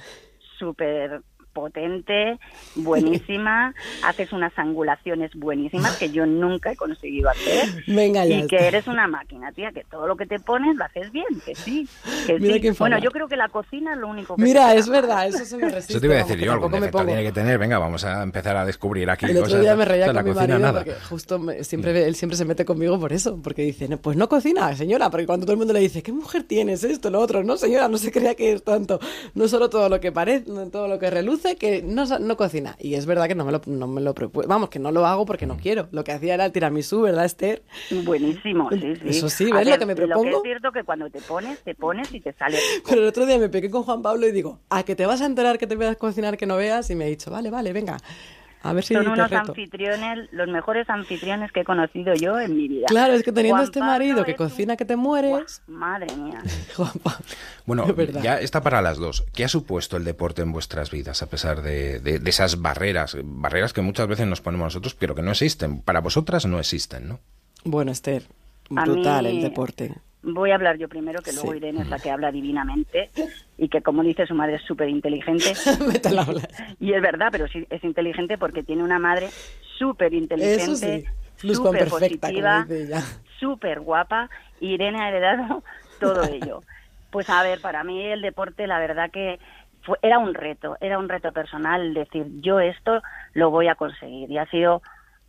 Speaker 14: súper potente, buenísima, haces unas angulaciones buenísimas que yo nunca he conseguido hacer.
Speaker 5: Venga ya.
Speaker 14: Y que eres una máquina, tía, que todo lo que te pones lo haces bien, que sí. Que
Speaker 5: Mira
Speaker 14: sí.
Speaker 5: qué
Speaker 14: bueno, yo creo que la cocina es lo único que...
Speaker 5: Mira, es verdad, eso se me resiste.
Speaker 4: Eso te iba a decir yo, algún defecto
Speaker 5: pongo-
Speaker 4: tiene que tener. Venga, vamos a empezar a descubrir aquí
Speaker 5: El otro
Speaker 4: cosas.
Speaker 5: día me reía
Speaker 4: O sea, la
Speaker 5: con mi
Speaker 4: cocina,
Speaker 5: marido
Speaker 4: nada.
Speaker 5: porque justo me- siempre él siempre se mete conmigo por eso, porque dice, "No, pues no cocina, señora, porque cuando todo el mundo le dice, ¿qué mujer tienes esto, lo otro? No, señora, no se crea que es tanto, no solo todo lo que parece, no todo lo que reluce, que no, sa- no cocina. Y es verdad que no me lo, no me lo propu- vamos, que no lo hago porque no quiero. Lo que hacía era el tiramisú, ¿verdad, Esther?
Speaker 14: Buenísimo, sí, sí.
Speaker 5: Eso sí,
Speaker 14: A
Speaker 5: ¿ves lo
Speaker 14: ver,
Speaker 5: que me
Speaker 14: Lo que
Speaker 5: propongo?
Speaker 14: es cierto que cuando te pones, te pones y te sale...
Speaker 5: Pero el otro día me pegué con Juan Pablo y digo, ¿a que te vas a enterar que te voy a cocinar que no veas? Y me ha dicho, vale, vale, venga, a ver si
Speaker 14: Son unos
Speaker 5: reto.
Speaker 14: anfitriones, los mejores anfitriones que he conocido yo en mi vida.
Speaker 5: Claro, es que teniendo
Speaker 14: Juan
Speaker 5: este
Speaker 14: Pablo
Speaker 5: marido que
Speaker 14: es
Speaker 5: cocina que te mueres.
Speaker 14: Madre mía.
Speaker 4: Bueno,
Speaker 5: Es
Speaker 4: ya está para las dos. ¿Qué ha supuesto el deporte en vuestras vidas a pesar de, de- de esas barreras? Barreras que muchas veces nos ponemos nosotros, pero que no existen. Para vosotras no existen, ¿no?
Speaker 5: Bueno, Esther, brutal
Speaker 14: mí-
Speaker 5: el deporte.
Speaker 14: Voy a hablar yo primero, que luego
Speaker 5: Sí.
Speaker 14: Irene es la que habla divinamente y que, como dice su madre, es súper inteligente. y es verdad, pero sí es inteligente porque tiene una madre súper inteligente,
Speaker 5: sí,
Speaker 14: súper
Speaker 5: como
Speaker 14: positiva, súper guapa. Y Irene ha heredado todo ello. Pues a ver, para mí el deporte, la verdad que fue, era un reto, era un reto personal decir, yo esto lo voy a conseguir. Y ha sido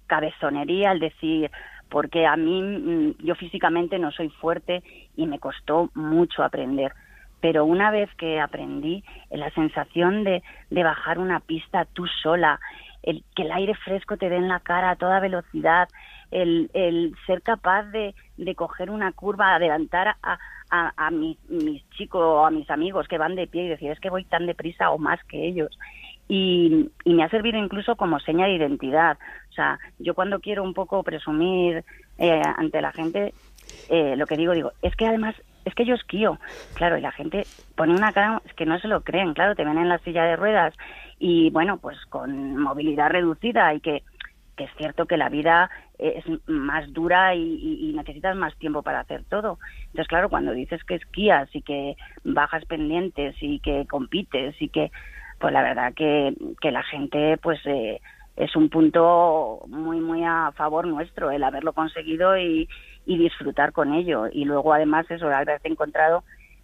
Speaker 14: cabezonería el decir, porque a mí, mm, yo físicamente no soy fuerte y me costó mucho aprender. Pero una vez que aprendí, la sensación de, de bajar una pista tú sola, el que el aire fresco te dé en la cara a toda velocidad, el, el ser capaz de, de coger una curva, adelantar a, a, a mis, mis chicos o a mis amigos que van de pie y decir, es que voy tan deprisa o más que ellos. Y, y me ha servido incluso como seña de identidad. Sea, yo cuando quiero un poco presumir eh, ante la gente, eh, lo que digo, digo, es que además, es que yo esquío. Claro, y la gente pone una cara, es que no se lo creen, claro, te ven en la silla de ruedas y bueno, pues con movilidad reducida y que que es cierto que la vida es más dura y, y, necesitas más tiempo para hacer todo. Entonces, claro, cuando dices que esquías y que bajas pendientes y que compites y que, pues la verdad que, que la gente, pues eh, es un punto muy, muy a favor nuestro el haberlo conseguido y, y disfrutar con ello. Y luego, además, eso, haberte encontrado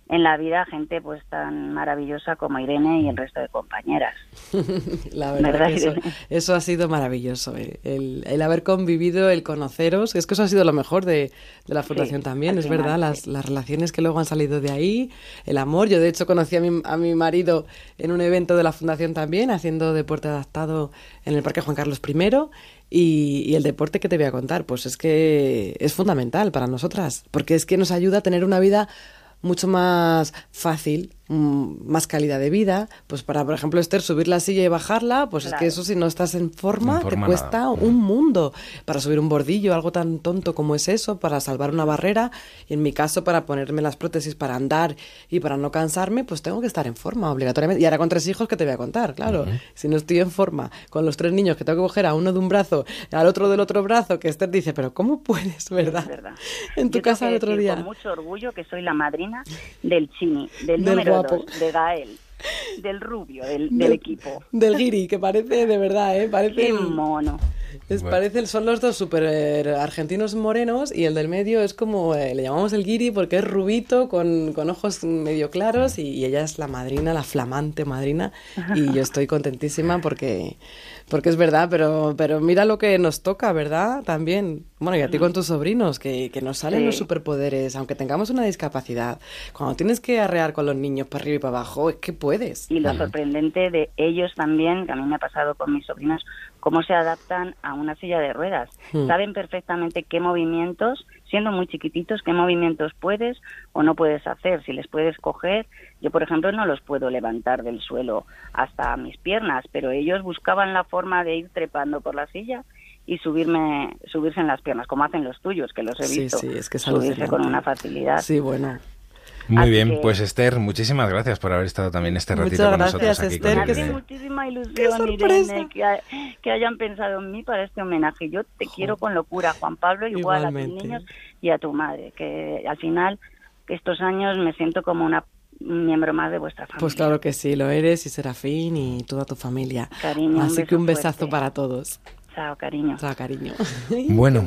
Speaker 14: en la vida gente pues tan maravillosa como Irene y el resto de compañeras.
Speaker 5: la verdad, que eso, ha sido maravilloso, eh, el, haber convivido, el conoceros, es que eso ha sido lo mejor de, la fundación también, es verdad, las, las, relaciones que luego han salido de ahí, el amor, yo de hecho conocí a mi, a mi marido en un evento de la fundación también, haciendo deporte adaptado en el Parque Juan Carlos I, y, y, el deporte que te voy a contar, pues es que es fundamental para nosotras, porque es que nos ayuda a tener una vida mucho más fácil más calidad de vida. Pues para, por ejemplo, Esther, subir la silla y bajarla, pues es que eso si no estás en forma, te cuesta un mundo. Para subir un bordillo, algo tan tonto como es eso, para salvar una barrera. Y en mi caso, para ponerme las prótesis para andar y para no cansarme, pues tengo que estar en forma obligatoriamente. Y ahora con tres hijos, que te voy a contar? Claro, si no estoy en forma, con los tres niños que tengo que coger a uno de un brazo, al otro del otro brazo, que Esther dice, pero ¿cómo puedes, verdad? En tu casa el otro día.
Speaker 14: Con mucho orgullo que soy la madrina del Chini, del, número de Gael. Del rubio, del, equipo.
Speaker 5: Del Giri, que parece de verdad, ¿eh? Parece.
Speaker 14: Qué mono.
Speaker 5: Es, parece, son los dos super eh, argentinos morenos y el del medio es como, eh, le llamamos el Giri porque es rubito, con, con ojos medio claros y, y, ella es la madrina, la flamante madrina y yo estoy contentísima porque porque es verdad, pero, pero mira lo que nos toca, ¿verdad? También. Bueno, y a ti con tus sobrinos, que, que nos salen los superpoderes, aunque tengamos una discapacidad. Cuando tienes que arrear con los niños para arriba y para abajo, es que puedes.
Speaker 14: Y lo sorprendente de ellos también, que a mí me ha pasado con mis sobrinos, cómo se adaptan a una silla de ruedas. Hmm. Saben perfectamente qué movimientos, siendo muy chiquititos, qué movimientos puedes o no puedes hacer, si les puedes coger. Yo, por ejemplo, no los puedo levantar del suelo hasta mis piernas, pero ellos buscaban la forma de ir trepando por la silla y subirme subirse en las piernas, como hacen los tuyos, que los he visto
Speaker 5: sí, es que
Speaker 14: subirse con una facilidad.
Speaker 5: Sí, bueno.
Speaker 4: Muy bien, pues Esther, muchísimas gracias por haber estado también este ratito con nosotros aquí
Speaker 5: Esther,
Speaker 4: con
Speaker 14: Me muchísima ilusión, Irene, que, hayan pensado en mí para este homenaje. Yo te quiero con locura, Juan Pablo, igual a tus niños y a tu madre, que al final estos años me siento como una miembro más de vuestra familia.
Speaker 5: Pues claro que sí, lo eres y Serafín y toda tu familia.
Speaker 14: Cariño,
Speaker 5: Así que un besazo para todos.
Speaker 14: Chao, cariño.
Speaker 5: Chao, cariño.
Speaker 4: Bueno.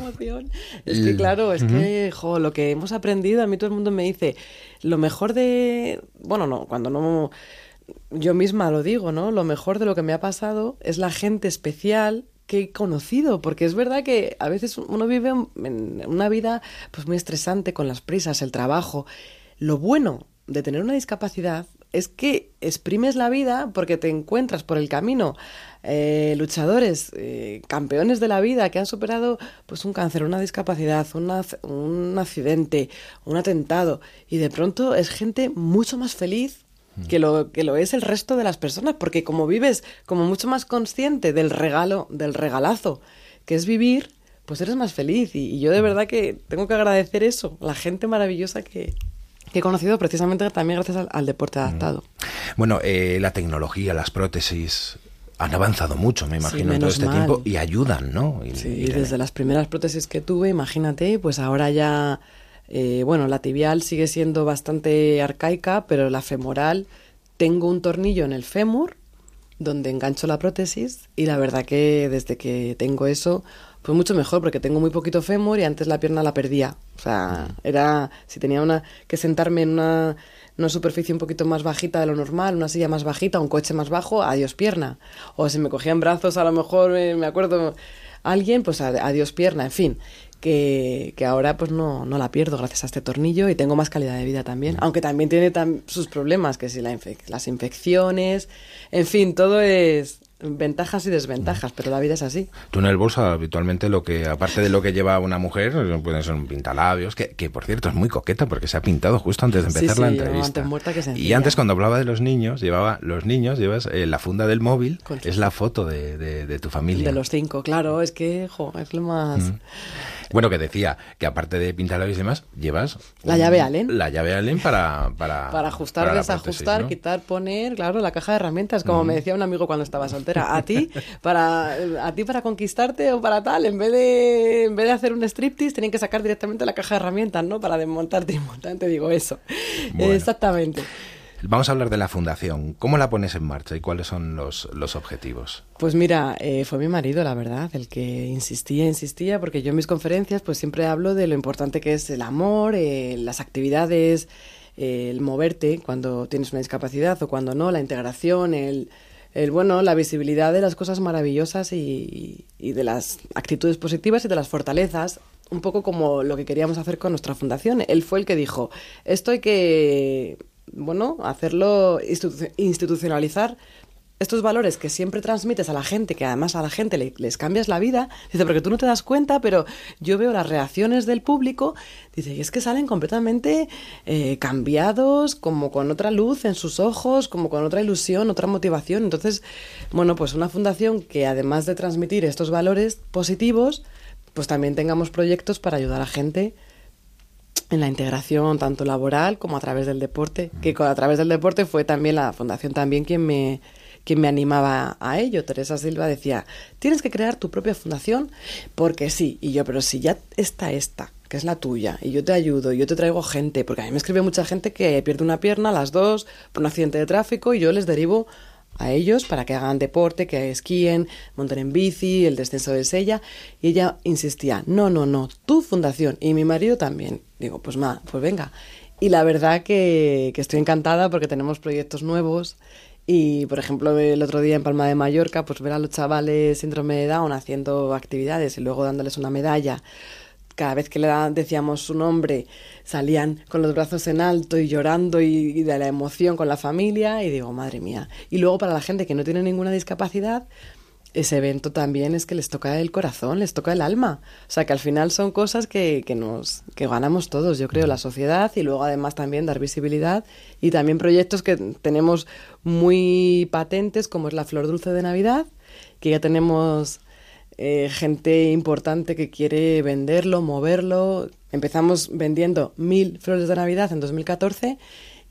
Speaker 5: Es que claro, es que, jo, lo que hemos aprendido, a mí todo el mundo me dice, lo mejor de... Bueno, no, cuando no... Yo misma lo digo, ¿no? Lo mejor de lo que me ha pasado es la gente especial que he conocido, porque es verdad que a veces uno vive en una vida pues muy estresante con las prisas, el trabajo. Lo bueno de tener una discapacidad es que exprimes la vida porque te encuentras por el camino eh, luchadores, eh, campeones de la vida que han superado pues un cáncer, una discapacidad, un accidente, un atentado y de pronto es gente mucho más feliz mm. que lo que lo es el resto de las personas porque como vives como mucho más consciente del regalo, del regalazo que es vivir, pues eres más feliz y, y yo de mm. verdad que tengo que agradecer eso, la gente maravillosa que, que he conocido precisamente también gracias al, deporte adaptado.
Speaker 4: Bueno, eh, la tecnología, las prótesis, han avanzado mucho, me imagino, en todo este tiempo y ayudan, ¿no?
Speaker 5: sí, desde las primeras prótesis que tuve, imagínate, pues ahora ya, eh, bueno, la tibial sigue siendo bastante arcaica, pero la femoral, tengo un tornillo en el fémur donde engancho la prótesis y la verdad que desde que tengo eso, pues mucho mejor porque tengo muy poquito fémur y antes la pierna la perdía. O sea, era, si tenía una que sentarme en una, una superficie un poquito más bajita de lo normal, una silla más bajita, un coche más bajo, adiós pierna. O si me cogían brazos, a lo mejor eh, me acuerdo alguien, pues adiós pierna, en fin. Que, que, ahora pues no, no la pierdo gracias a este tornillo y tengo más calidad de vida también. Aunque también tiene sus problemas, que si la las infecciones, en fin, todo es, ventajas y desventajas, pero la vida es así.
Speaker 4: Tú en el bolso habitualmente lo que, aparte de lo que lleva una mujer, pueden ser un pintalabios, que, que por cierto es muy coqueta porque se ha pintado justo antes de empezar la entrevista. y antes cuando hablaba de los niños, llevaba los niños, llevas eh, la funda del móvil, es la foto de, de, tu familia.
Speaker 5: De los cinco, claro, es que, jo, es lo más...
Speaker 4: Bueno, que decía que aparte de pintarlabios y demás, llevas...
Speaker 5: La llave Allen.
Speaker 4: La llave Allen para... Para,
Speaker 5: para ajustar,
Speaker 4: para
Speaker 5: desajustar, quitar, poner, claro, la caja de herramientas, como me decía un amigo cuando estaba A ti, para, a ti para conquistarte o para tal, en vez de, en vez de hacer un striptease, tienen que sacar directamente la caja de herramientas, ¿no? Para desmontarte y montar, te digo eso.
Speaker 4: Bueno.
Speaker 5: Exactamente.
Speaker 4: Vamos a hablar de la fundación. ¿Cómo la pones en marcha y cuáles son los, los objetivos?
Speaker 5: Pues mira, eh, fue mi marido, la verdad, el que insistía, insistía, porque yo en mis conferencias pues siempre hablo de lo importante que es el amor, eh, las actividades, eh, el moverte cuando tienes una discapacidad o cuando no, la integración, el, el bueno, la visibilidad de las cosas maravillosas y, y de las actitudes positivas y de las fortalezas, un poco como lo que queríamos hacer con nuestra fundación. Él fue el que dijo, esto hay que, bueno, hacerlo, institu- institucionalizar estos valores que siempre transmites a la gente, que además a la gente le- les cambias la vida, dice, porque tú no te das cuenta, pero yo veo las reacciones del público, dice, y es que salen completamente eh, cambiados, como con otra luz en sus ojos, como con otra ilusión, otra motivación. Entonces, bueno, pues una fundación que además de transmitir estos valores positivos, pues también tengamos proyectos para ayudar a gente en la integración tanto laboral como a través del deporte, que a través del deporte fue también la fundación también quien me quien me animaba a ello. Teresa Silva decía, tienes que crear tu propia fundación porque sí. Y yo, pero si ya está esta, que es la tuya, y yo te ayudo, y yo te traigo gente, porque a mí me escribe mucha gente que pierde una pierna las dos por un accidente de tráfico y yo les derivo a ellos para que hagan deporte, que esquíen, monten en bici, el descenso de sella. Y ella insistía, no, no, no, tu fundación. Y mi marido también. Digo, pues ma, pues venga. Y la verdad que estoy encantada porque tenemos proyectos nuevos. Y, por ejemplo, el otro día en Palma de Mallorca, pues ver a los chavales síndrome de Down haciendo actividades y luego dándoles una medalla cada vez que le decíamos su nombre, salían con los brazos en alto y llorando y de la emoción con la familia. Y digo, madre mía. Y luego para la gente que no tiene ninguna discapacidad, ese evento también es que les toca el corazón, les toca el alma. O sea que al final son cosas que, que nos que ganamos todos, yo creo, la sociedad y luego además también dar visibilidad y también proyectos que tenemos muy patentes como es la Flor Dulce de Navidad, que ya tenemos eh, gente importante que quiere venderlo, moverlo. Empezamos vendiendo mil flores de Navidad en 2014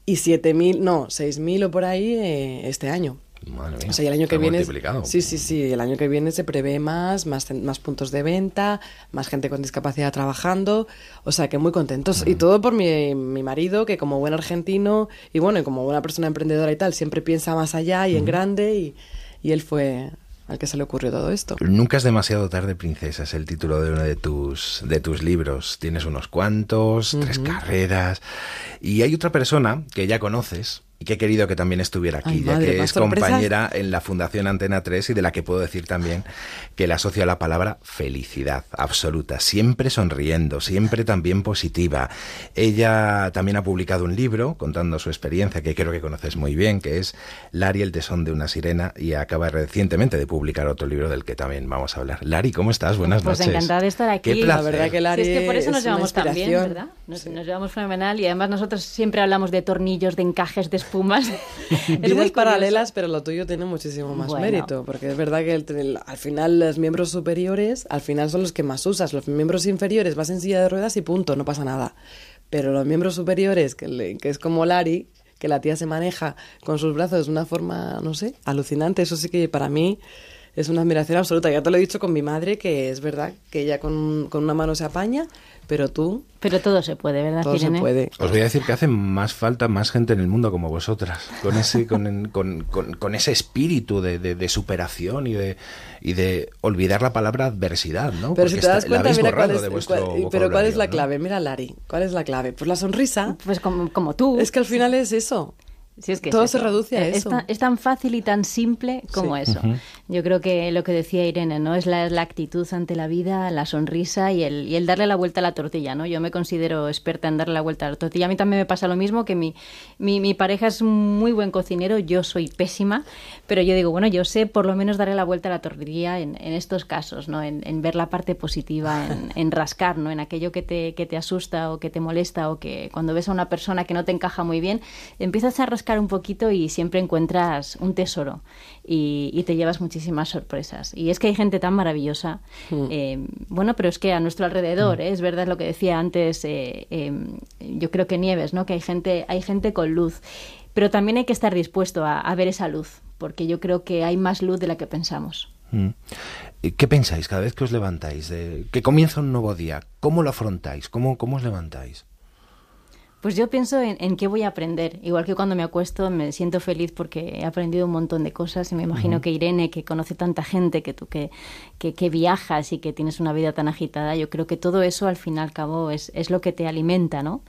Speaker 5: y siete mil, no, seis mil o por ahí eh, este año.
Speaker 4: Madre mía,
Speaker 5: O sea, y el año que viene.
Speaker 4: multiplicado.
Speaker 5: Sí, sí, sí. El año que viene se prevé más, más, más puntos de venta, más gente con discapacidad trabajando. O sea, que muy contentos. Y todo por mi, mi marido, que como buen argentino y bueno, y como buena persona emprendedora y tal, siempre piensa más allá y en grande. Y, y él fue al que se le ocurrió todo esto.
Speaker 4: Nunca es demasiado tarde, princesa, es el título de uno de tus, de tus libros. Tienes unos cuantos, tres carreras. Y hay otra persona que ya conoces y que he querido que también estuviera aquí,
Speaker 5: Ay,
Speaker 4: ya
Speaker 5: madre,
Speaker 4: que es
Speaker 5: sorpresas.
Speaker 4: compañera en la Fundación Antena 3 y de la que puedo decir también que le asocio a la palabra felicidad absoluta, siempre sonriendo, siempre también positiva. Ella también ha publicado un libro contando su experiencia que creo que conoces muy bien, que es Lari, el tesón de una sirena, y acaba recientemente de publicar otro libro del que también vamos a hablar. Lari, ¿cómo estás? Buenas
Speaker 15: Pues
Speaker 4: noches.
Speaker 15: encantada de estar aquí.
Speaker 4: Qué placer.
Speaker 5: La verdad que Lari
Speaker 15: es que por eso nos
Speaker 5: es
Speaker 15: llevamos tan bien. ¿verdad? Nos, nos llevamos fenomenal y además nosotros siempre hablamos de tornillos, de encajes, de espumas. es
Speaker 5: Vidas paralelas, pero lo tuyo tiene muchísimo más
Speaker 15: Bueno.
Speaker 5: mérito, porque es verdad que el- el- al final los miembros superiores, al final son los que más usas, los miembros inferiores vas en silla de ruedas y punto, no pasa nada. Pero los miembros superiores, que, le- que es como Lari, que la tía se maneja con sus brazos de una forma, no sé, alucinante, eso sí que para mí es una admiración absoluta. Ya te lo he dicho con mi madre, que es verdad que ella con, con una mano se apaña, pero tú...
Speaker 15: Pero todo se puede, ¿verdad,
Speaker 5: Todo se
Speaker 15: Irene?
Speaker 5: puede.
Speaker 4: Os voy a decir que hace más falta más gente en el mundo como vosotras, con ese, con, con- con- con ese espíritu de, de- de superación y de, y de olvidar la palabra adversidad, ¿no?
Speaker 5: Pero si
Speaker 4: Porque
Speaker 5: te das
Speaker 4: está-
Speaker 5: cuenta, mira cuál es,
Speaker 4: de vuestro
Speaker 5: cuál- pero cuál es la clave. Mira, Lari, ¿cuál es la clave? Pues la sonrisa.
Speaker 15: Pues como, como tú.
Speaker 5: Es que al final es eso.
Speaker 15: Sí, es que
Speaker 5: Todo
Speaker 15: es
Speaker 5: se reduce a
Speaker 15: Es
Speaker 5: eso.
Speaker 15: tan- Es, tan fácil y tan simple como
Speaker 5: Sí.
Speaker 15: eso.
Speaker 5: Ujú.
Speaker 15: Yo creo que lo que decía Irene, ¿no? Es la, la actitud ante la vida, la sonrisa y el, y el darle la vuelta a la tortilla, ¿no? Yo me considero experta en darle la vuelta a la tortilla. A mí también me pasa lo mismo, que mi, mi, mi pareja es un muy buen cocinero, yo soy pésima, pero yo digo, bueno, yo sé por lo menos darle la vuelta a la tortilla en, en estos casos, ¿no? En, en ver la parte positiva, en, en rascar, ¿no? En aquello que te, que te asusta o que te molesta o que cuando ves a una persona que no te encaja muy bien, empiezas a rascar rascar un poquito y siempre encuentras un tesoro y, te llevas muchísimas sorpresas. Y es que hay gente tan maravillosa. Mm. Eh, bueno, pero es que a nuestro alrededor, mm. ¿eh? es verdad lo que decía antes, eh, em, yo creo que Nieves, ¿no? que hay gente, hay gente con luz. Pero también hay que estar dispuesto a, ver esa luz, porque yo creo que hay más luz de la que pensamos.
Speaker 4: Mm. ¿Qué pensáis cada vez que os levantáis? De, que comienza un nuevo día. ¿Cómo lo afrontáis? ¿Cómo, cómo os levantáis?
Speaker 15: Pues yo pienso en, qué voy a aprender. Igual que cuando me acuesto me siento feliz porque he aprendido un montón de cosas y me imagino que Irene, que conoce tanta gente, que tú que, que, viajas y que tienes una vida tan agitada, yo creo que todo eso al fin y al cabo es, es lo que te alimenta, ¿no?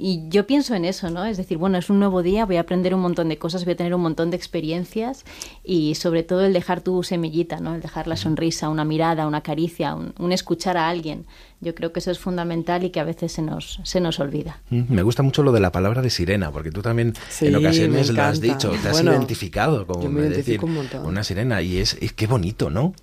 Speaker 15: Y yo pienso en eso, ¿no? Es decir, bueno, es un nuevo día, voy a aprender un montón de cosas, voy a tener un montón de experiencias y sobre todo el dejar tu semillita, ¿no? El dejar la sonrisa, una mirada, una caricia, un, escuchar a alguien. Yo creo que eso es fundamental y que a veces se nos, se nos olvida.
Speaker 4: Mm, me gusta mucho lo de la palabra de sirena, porque tú también en ocasiones lo has dicho, te has identificado como decir, una sirena y es, es qué bonito, ¿no?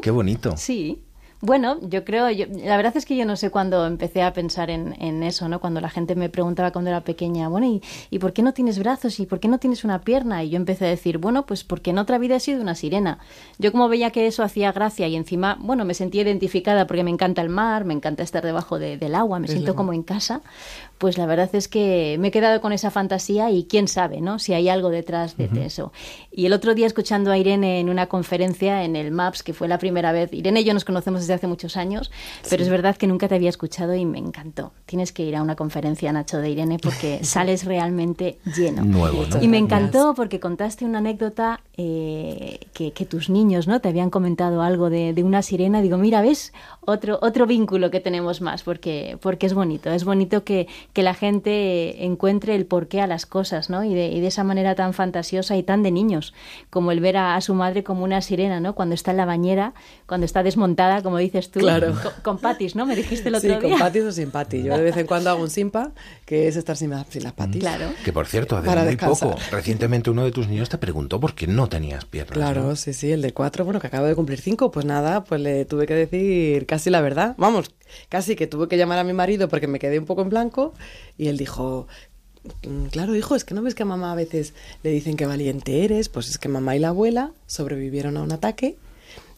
Speaker 4: Qué bonito.
Speaker 15: Sí, bueno, yo creo, yo, la verdad es que yo no sé cuándo empecé a pensar en, en, eso, ¿no? Cuando la gente me preguntaba cuando era pequeña, bueno, ¿y, ¿y por qué no tienes brazos? ¿Y por qué no tienes una pierna? Y yo empecé a decir, bueno, pues porque en otra vida he sido una sirena. Yo como veía que eso hacía gracia y encima, bueno, me sentía identificada porque me encanta el mar, me encanta estar debajo del agua, me siento como en casa, pues la verdad es que me he quedado con esa fantasía y quién sabe, ¿no? Si hay algo detrás de, eso. Y el otro día escuchando a Irene en una conferencia en el MAPS, que fue la primera vez, Irene y yo nos conocemos desde hace muchos años, pero es verdad que nunca te había escuchado y me encantó. Tienes que ir a una conferencia, Nacho, de Irene, porque sales realmente lleno.
Speaker 4: Nuevo, ¿no?
Speaker 15: Y me encantó porque contaste una anécdota eh, que, tus niños, ¿no? Te habían comentado algo de, de una sirena. Digo, mira, ¿ves? Otro, otro vínculo que tenemos más, porque, porque es bonito. Es bonito que que la gente encuentre el porqué a las cosas, ¿no? Y de, y de esa manera tan fantasiosa y tan de niños, como el ver a, su madre como una sirena, ¿no? Cuando está en la bañera, cuando está desmontada, como dices tú,
Speaker 5: claro.
Speaker 15: con, patis, ¿no? Me dijiste el otro
Speaker 5: día. Sí, con patis o sin patis. Yo de vez en cuando hago un simpa, que es estar sin, sin las patis.
Speaker 15: Claro.
Speaker 4: Que por cierto, hace muy poco, recientemente uno de tus niños te preguntó por qué no tenías piernas.
Speaker 5: Claro, sí, sí, el de cuatro, bueno, que acabo de cumplir cinco, pues nada, pues le tuve que decir casi la verdad. Vamos, casi que tuve que llamar a mi marido porque me quedé un poco en blanco y él dijo, mm, claro, hijo, es que no ves que a mamá a veces le dicen que valiente eres, pues es que mamá y la abuela sobrevivieron a un ataque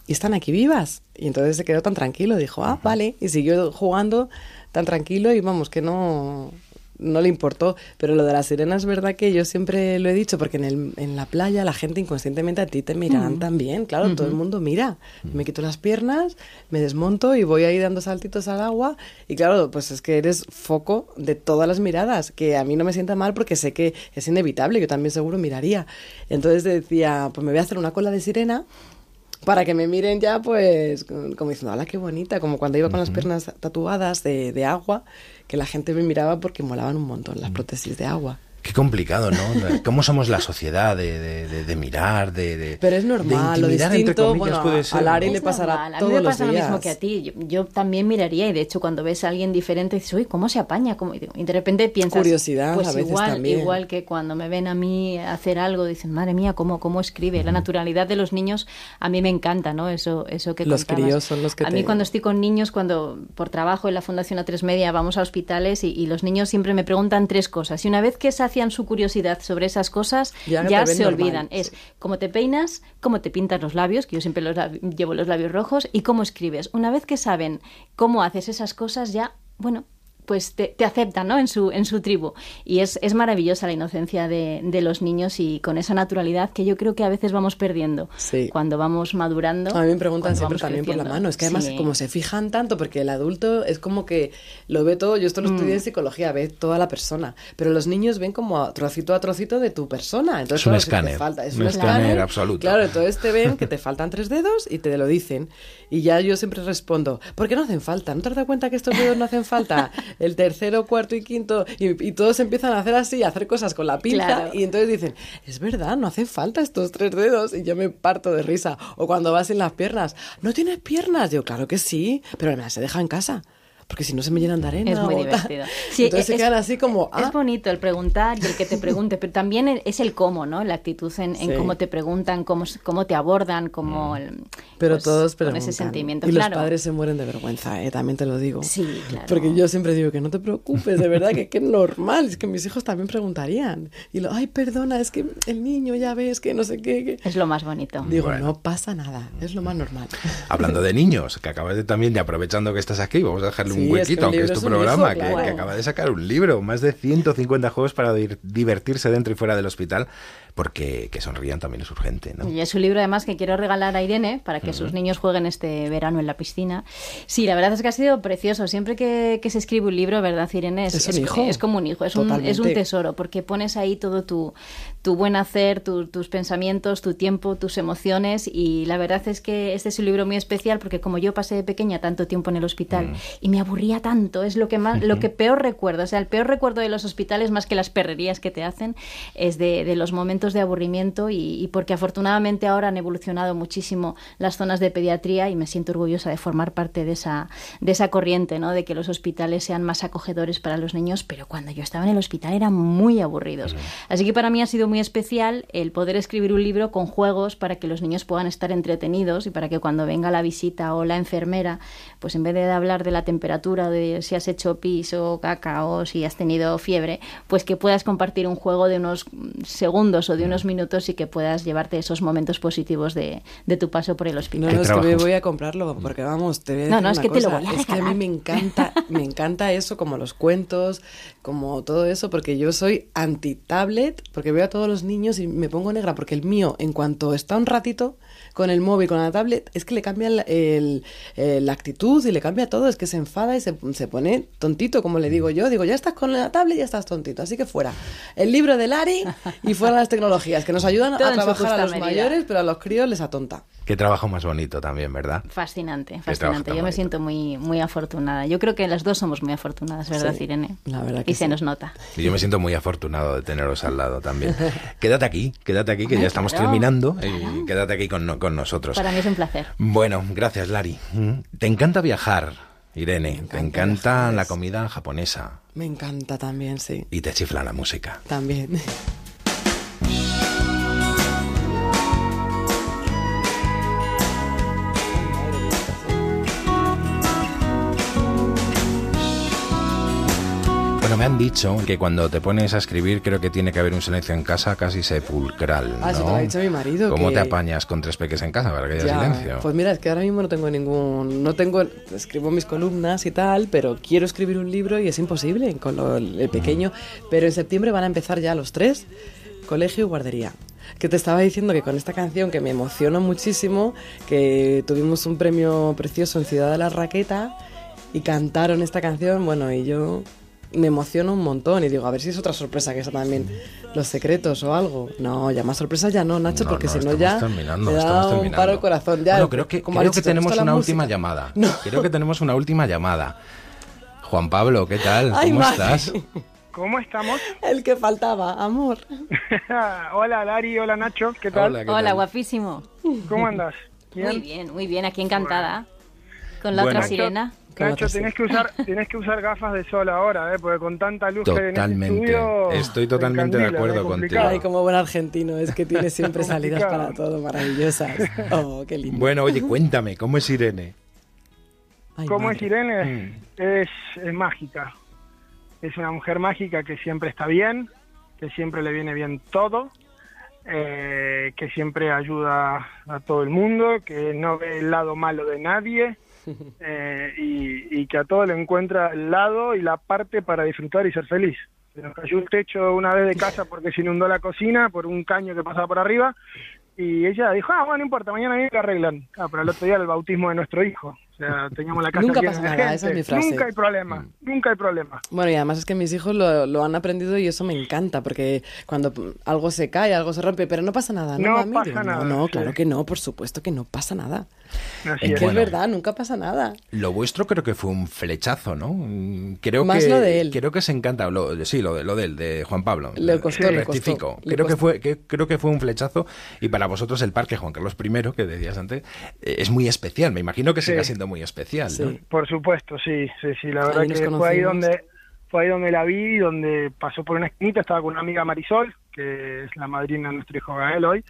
Speaker 5: y están aquí vivas. Y entonces se quedó tan tranquilo, dijo, ah, vale, y siguió jugando tan tranquilo y vamos, que no, no le importó. Pero lo de la sirena es verdad que yo siempre lo he dicho, porque en, el, en la playa la gente inconscientemente a ti te mirarán también. Claro, todo el mundo mira. Me quito las piernas, me desmonto y voy ahí dando saltitos al agua. Y claro, pues es que eres foco de todas las miradas, que a mí no me sienta mal porque sé que es inevitable, yo también seguro miraría. Entonces decía, pues me voy a hacer una cola de sirena para que me miren ya, pues, como diciendo, ¡hala, qué bonita! Como cuando iba con las piernas tatuadas de, de agua, que la gente me miraba porque molaban un montón las prótesis de agua.
Speaker 4: Qué complicado, ¿no? ¿Cómo somos la sociedad de, de, de, mirar, de,
Speaker 5: Pero es normal, lo distinto, bueno, puede ser, a Lari le pasará todos
Speaker 15: A mí
Speaker 5: me
Speaker 15: pasa
Speaker 5: lo
Speaker 15: mismo que a ti. Yo, también miraría y de hecho cuando ves a alguien diferente dices, uy, ¿cómo se apaña? Y de repente piensas...
Speaker 5: Curiosidad
Speaker 15: pues
Speaker 5: a veces
Speaker 15: igual,
Speaker 5: también.
Speaker 15: Igual que cuando me ven a mí hacer algo, dicen, madre mía, ¿cómo, cómo escribe? La naturalidad de los niños a mí me encanta, ¿no? Eso, eso que
Speaker 5: Los críos son los que
Speaker 15: A mí cuando estoy con niños, cuando por trabajo en la Fundación A3 Media vamos a hospitales y, y los niños siempre me preguntan tres cosas. Y una vez que sacian su curiosidad sobre esas cosas ya, se olvidan. Es cómo te peinas, cómo te pintas los labios, que yo siempre los llevo los labios rojos, y cómo escribes. Una vez que saben cómo haces esas cosas, ya, bueno, pues te, te, aceptan ¿no? en, su, en su tribu. Y es, es maravillosa la inocencia de, de, los niños y con esa naturalidad que yo creo que a veces vamos perdiendo cuando vamos madurando.
Speaker 5: A mí me preguntan siempre también por la mano. Es que además como se fijan tanto, porque el adulto es como que lo ve todo, yo esto lo estudié en mm. psicología, ve toda la persona, pero los niños ven como trocito a trocito de tu persona. Entonces,
Speaker 4: es un escáner. falta,
Speaker 5: es
Speaker 4: un, escáner, absoluto.
Speaker 5: Claro, entonces te ven que te faltan tres dedos y te lo dicen. Y ya yo siempre respondo, ¿por qué no hacen falta? ¿No te has dado cuenta que estos dedos no hacen falta? El tercero, cuarto y quinto, y, todos empiezan a hacer así, a hacer cosas con la pinza, y entonces dicen, es verdad, no hace falta estos tres dedos, y yo me parto de risa. O cuando vas en las piernas, ¿no tienes piernas? Yo, claro que sí, pero me se deja en casa porque si no se me llenan de arena.
Speaker 15: Es muy divertido. Sí,
Speaker 5: Entonces se
Speaker 15: es-
Speaker 5: quedan así como, ah,
Speaker 15: Es bonito el preguntar y el que te pregunte, pero también el- es el cómo, ¿no? La actitud en, en
Speaker 5: Sí.
Speaker 15: cómo te preguntan, cómo, cómo te abordan, cómo... el-
Speaker 5: pero
Speaker 15: pues,
Speaker 5: todos
Speaker 15: Con
Speaker 5: preguntan.
Speaker 15: ese sentimiento,
Speaker 5: Y
Speaker 15: claro.
Speaker 5: los padres se mueren de vergüenza, ¿eh? también te lo digo.
Speaker 15: Sí, claro.
Speaker 5: Porque yo siempre digo que no te preocupes, de verdad, que que es normal, es que mis hijos también preguntarían. Y lo, ay, perdona, es que el niño ya ves que no sé qué. que-".
Speaker 15: Es lo más bonito.
Speaker 5: Digo,
Speaker 4: Bueno.
Speaker 5: no pasa nada, es lo más normal.
Speaker 4: Hablando de niños, que acabas de también, y aprovechando que estás aquí, vamos a dejarle
Speaker 5: Sí,
Speaker 4: un
Speaker 5: es que
Speaker 4: huequito,
Speaker 5: un
Speaker 4: aunque es tu
Speaker 5: un
Speaker 4: programa,
Speaker 5: hijo,
Speaker 4: que,
Speaker 5: claro.
Speaker 4: que acaba de sacar un libro, más de 150 juegos para divertirse dentro y fuera del hospital, porque que sonrían también es urgente, ¿no?
Speaker 15: Y es un libro además que quiero regalar a Irene para que sus niños jueguen este verano en la piscina. Sí, la verdad es que ha sido precioso. Siempre que, que se escribe un libro, ¿verdad, Irene? Es,
Speaker 5: Es un
Speaker 15: es-
Speaker 5: hijo.
Speaker 15: es como un hijo, es un, es un tesoro, porque pones ahí todo tu, tu buen hacer, tu- tus pensamientos, tu tiempo, tus emociones. Y la verdad es que este es un libro muy especial porque como yo pasé de pequeña tanto tiempo en el hospital y me aburría tanto, es lo que más, lo que peor recuerdo. O sea, el peor recuerdo de los hospitales, más que las perrerías que te hacen, es de, de los momentos de aburrimiento y, y porque afortunadamente ahora han evolucionado muchísimo las zonas de pediatría y me siento orgullosa de formar parte de esa, de esa corriente, ¿no? De que los hospitales sean más acogedores para los niños, pero cuando yo estaba en el hospital eran muy aburridos. Así que para mí ha sido muy especial el poder escribir un libro con juegos para que los niños puedan estar entretenidos y para que cuando venga la visita o la enfermera, pues en vez de hablar de la temperatura, de si has hecho pis o caca o si has tenido fiebre, pues que puedas compartir un juego de unos segundos o de unos minutos y que puedas llevarte esos momentos positivos de, de tu paso por el
Speaker 5: No,
Speaker 15: hospital.
Speaker 5: no, es que me voy a comprarlo, porque vamos, te voy a
Speaker 15: No,
Speaker 5: decir
Speaker 15: no, es
Speaker 5: una
Speaker 15: que te lo voy a
Speaker 5: Es que a mí
Speaker 15: regalar.
Speaker 5: me encanta, me encanta eso, como los cuentos, como todo eso, porque yo soy anti-tablet, porque veo a todos los niños y me pongo negra, porque el mío, en cuanto está un ratito con el móvil, con la tablet, es que le cambia el- el- el- la actitud y le cambia todo, es que se enfada y se, se pone tontito, como le digo yo, digo, ya estás con la tablet, ya estás tontito, así que fuera. El libro de Lari y fuera las tecnologías, que nos ayudan
Speaker 15: Todo
Speaker 5: a trabajar a los
Speaker 15: medida.
Speaker 5: mayores, pero a los críos les atonta.
Speaker 4: Qué trabajo más bonito también, ¿verdad?
Speaker 15: Fascinante, fascinante. Yo me
Speaker 4: bonito.
Speaker 15: siento muy, muy afortunada. Yo creo que las dos somos muy afortunadas, ¿verdad,
Speaker 5: Sí,
Speaker 15: Irene?
Speaker 5: la verdad que
Speaker 15: y se nos nota.
Speaker 4: Y yo me siento muy afortunado de teneros al lado también. Quédate aquí, quédate aquí, que ya estamos
Speaker 15: claro,
Speaker 4: terminando. Y quédate aquí con, con nosotros.
Speaker 15: Para mí es un placer.
Speaker 4: Bueno, gracias, Lari. Mm. Te encanta viajar, Irene. te encanta la comida japonesa.
Speaker 5: Me encanta también, sí.
Speaker 4: Y te chifla la música.
Speaker 5: También.
Speaker 4: me han dicho que cuando te pones a escribir creo que tiene que haber un silencio en casa casi sepulcral,
Speaker 5: Ah, eso te
Speaker 4: ¿no?
Speaker 5: lo ha dicho mi marido.
Speaker 4: ¿Cómo
Speaker 5: que-
Speaker 4: te apañas con tres peques en casa para que haya
Speaker 5: Ya,
Speaker 4: silencio?
Speaker 5: Pues mira, es que ahora mismo no tengo ningún. No tengo. Escribo mis columnas y tal, pero quiero escribir un libro y es imposible con lo- el pequeño. Pero en septiembre van a empezar ya los tres: colegio y guardería. Que te estaba diciendo que con esta canción que me emociona muchísimo, que tuvimos un premio precioso en Ciudad de la Raqueta y cantaron esta canción, bueno, y yo me emociono un montón y digo, a ver si es otra sorpresa que está también los secretos o algo. No, ya más sorpresa ya no, Nacho,
Speaker 4: No,
Speaker 5: porque
Speaker 4: no,
Speaker 5: si no
Speaker 4: estamos
Speaker 5: ya
Speaker 4: terminando,
Speaker 5: me da
Speaker 4: estamos
Speaker 5: un
Speaker 4: terminando.
Speaker 5: paro el corazón. Ya,
Speaker 4: bueno, creo que,
Speaker 5: como
Speaker 4: creo
Speaker 5: dicho,
Speaker 4: que
Speaker 5: ¿te
Speaker 4: tenemos una última
Speaker 5: música?
Speaker 4: llamada.
Speaker 5: No.
Speaker 4: Creo que tenemos una última llamada. Juan Pablo, ¿qué tal?
Speaker 5: Ay,
Speaker 4: ¿Cómo
Speaker 5: madre.
Speaker 4: estás?
Speaker 16: ¿Cómo estamos?
Speaker 5: El que faltaba, amor.
Speaker 16: hola Lari, hola Nacho, ¿qué tal?
Speaker 4: Hola, ¿qué
Speaker 15: Hola,
Speaker 4: tal?
Speaker 15: guapísimo.
Speaker 16: ¿Cómo andas?
Speaker 15: Muy bien, muy bien. Aquí encantada. Con la
Speaker 4: Bueno.
Speaker 15: otra sirena.
Speaker 16: Nacho, tenés que usar tenés que usar gafas de sol ahora, ¿eh? porque con tanta luz que hay en este
Speaker 4: Totalmente.
Speaker 16: estudio,
Speaker 4: Estoy totalmente
Speaker 16: te
Speaker 4: de acuerdo
Speaker 16: es
Speaker 4: contigo.
Speaker 5: Ay, como buen argentino, es que tiene siempre salidas para todo maravillosas. Oh, qué lindo.
Speaker 4: Bueno, oye, cuéntame, ¿cómo es Irene?
Speaker 5: Ay,
Speaker 16: ¿Cómo es
Speaker 5: madre.
Speaker 16: Irene? Es, es mágica. Es una mujer mágica que siempre está bien, que siempre le viene bien todo, eh, que siempre ayuda a todo el mundo, que no ve el lado malo de nadie eh, y, y que a todo le encuentra el lado y la parte para disfrutar y ser feliz. Se nos cayó el techo una vez de casa porque se inundó la cocina por un caño que pasaba por arriba y ella dijo, ah, bueno, no importa, mañana viene lo arreglan. Ah, pero el otro día el bautismo de nuestro hijo. Sea, teníamos la casa
Speaker 5: Nunca
Speaker 16: llena
Speaker 5: pasa
Speaker 16: de
Speaker 5: nada,
Speaker 16: gente.
Speaker 5: esa es mi frase.
Speaker 16: Nunca hay problema, nunca hay problema.
Speaker 5: Bueno, y además es que mis hijos lo, lo han aprendido y eso me encanta, porque cuando algo se cae, algo se rompe, pero no pasa nada, ¿no,
Speaker 16: No
Speaker 5: mami?
Speaker 16: pasa nada,
Speaker 5: No, no,
Speaker 16: sí.
Speaker 5: claro que no, por supuesto que no pasa nada.
Speaker 16: Así
Speaker 5: es
Speaker 16: es.
Speaker 5: que
Speaker 4: Bueno.
Speaker 5: es verdad, nunca pasa nada.
Speaker 4: Lo vuestro creo que fue un flechazo, ¿no? Mm, Creo
Speaker 5: Más
Speaker 4: que,
Speaker 5: lo de él.
Speaker 4: Creo que se encanta, lo, sí, lo de, lo de él, de Juan Pablo.
Speaker 5: Le costó,
Speaker 4: Eh,
Speaker 5: le costó,
Speaker 4: rectifico.
Speaker 5: le
Speaker 4: creo, que fue, que, creo que fue un flechazo y para vosotros el Parque Juan Carlos I, que decías antes, eh, es muy especial. Me imagino que
Speaker 16: Sí.
Speaker 4: siga siendo muy especial, ¿no?
Speaker 16: Por supuesto, sí, sí, sí. La verdad
Speaker 5: Ahí
Speaker 16: que fue ahí donde fue ahí donde la vi, donde pasó por una esquinita, estaba con una amiga Marisol, que es la madrina de nuestro hijo Gael hoy.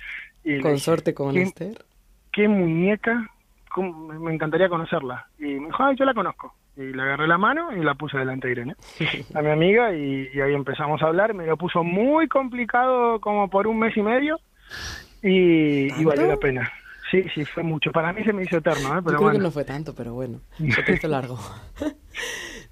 Speaker 16: Y
Speaker 5: Consorte con
Speaker 16: "¿Qué-
Speaker 5: Esther.
Speaker 16: Qué muñeca, cómo- me- me encantaría conocerla. Y me dijo, ay, yo la conozco. Y le agarré la mano y la puse delante de Irene, a mi amiga, y, y ahí empezamos a hablar. Me lo puso muy complicado como por un mes y medio y, y valió la pena. Sí, sí, fue mucho. Para mí se me hizo eterno, ¿eh?
Speaker 5: Yo
Speaker 16: pero
Speaker 5: creo
Speaker 16: bueno.
Speaker 5: que no fue tanto, pero bueno, se te hizo largo.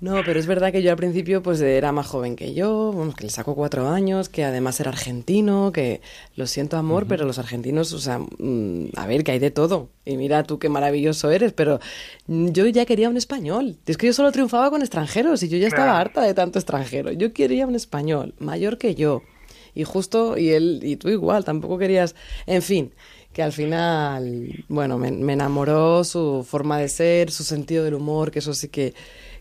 Speaker 5: No, pero es verdad que yo al principio pues era más joven que yo, vamos, que le saco cuatro años, que además era argentino, que lo siento amor, pero los argentinos, o sea, mm, a ver, que hay de todo. Y mira tú qué maravilloso eres, pero yo ya quería un español. Es que yo solo triunfaba con extranjeros y yo ya estaba harta de tanto extranjero. Yo quería un español, mayor que yo. Y justo, y él, y tú igual, tampoco querías, en fin, que al final, bueno, me, enamoró su forma de ser, su sentido del humor, que eso sí que,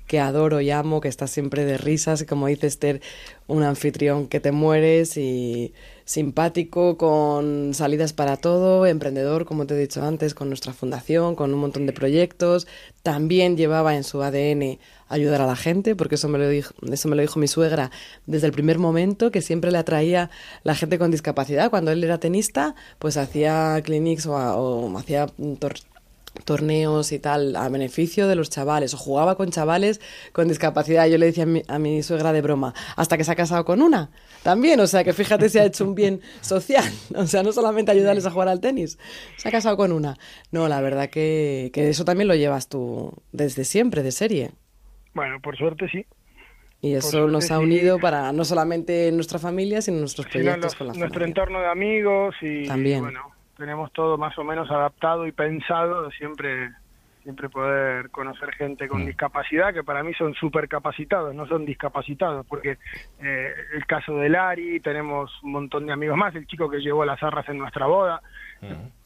Speaker 5: que adoro y amo, que está siempre de risas, y como dice Esther, un anfitrión que te mueres y simpático, con salidas para todo, emprendedor, como te he dicho antes, con nuestra fundación, con un montón de proyectos. También llevaba en su ADN ayudar a la gente, porque eso me lo dijo, eso me lo dijo mi suegra desde el primer momento, que siempre le atraía la gente con discapacidad. Cuando él era tenista, pues hacía clinics o, o hacía torneos y tal a beneficio de los chavales o jugaba con chavales con discapacidad. Yo le decía a mi, a mi suegra de broma, hasta que se ha casado con una también, o sea que fíjate si ha hecho un bien social, o sea, no solamente ayudarles a jugar al tenis, se ha casado con una. No, la verdad que, que eso también lo llevas tú desde siempre, de serie.
Speaker 16: Bueno, por suerte sí.
Speaker 5: Y eso nos ha
Speaker 16: sí.
Speaker 5: unido para no solamente nuestra familia, sino nuestros
Speaker 16: Sino
Speaker 5: proyectos
Speaker 16: los-
Speaker 5: con la
Speaker 16: nuestro
Speaker 5: familia.
Speaker 16: entorno de amigos y
Speaker 5: También.
Speaker 16: bueno, tenemos todo más o menos adaptado y pensado siempre siempre poder conocer gente con discapacidad que para mí son súper capacitados, no son discapacitados, porque eh, el caso de Lari, tenemos un montón de amigos más, el chico que llevó las arras en nuestra boda,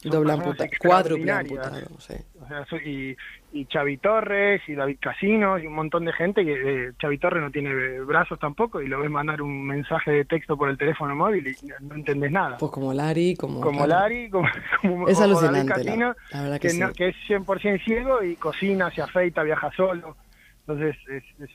Speaker 5: Doble amputa, cuádruple
Speaker 16: extraordinarias.
Speaker 5: amputado, sí.
Speaker 16: O sea, y, y Xavi Torres y David Casinos y un montón de gente que eh, Xavi Torres no tiene eh, brazos tampoco y lo ves mandar un mensaje de texto por el teléfono móvil y no entendés nada.
Speaker 5: Pues como Lari, como...
Speaker 16: como. Lari, como, como
Speaker 5: Es
Speaker 16: o David
Speaker 5: la-
Speaker 16: Casino,
Speaker 5: la verdad que sí.
Speaker 16: no- que es 100% ciego y cocina, se afeita, viaja solo. Entonces, es, es-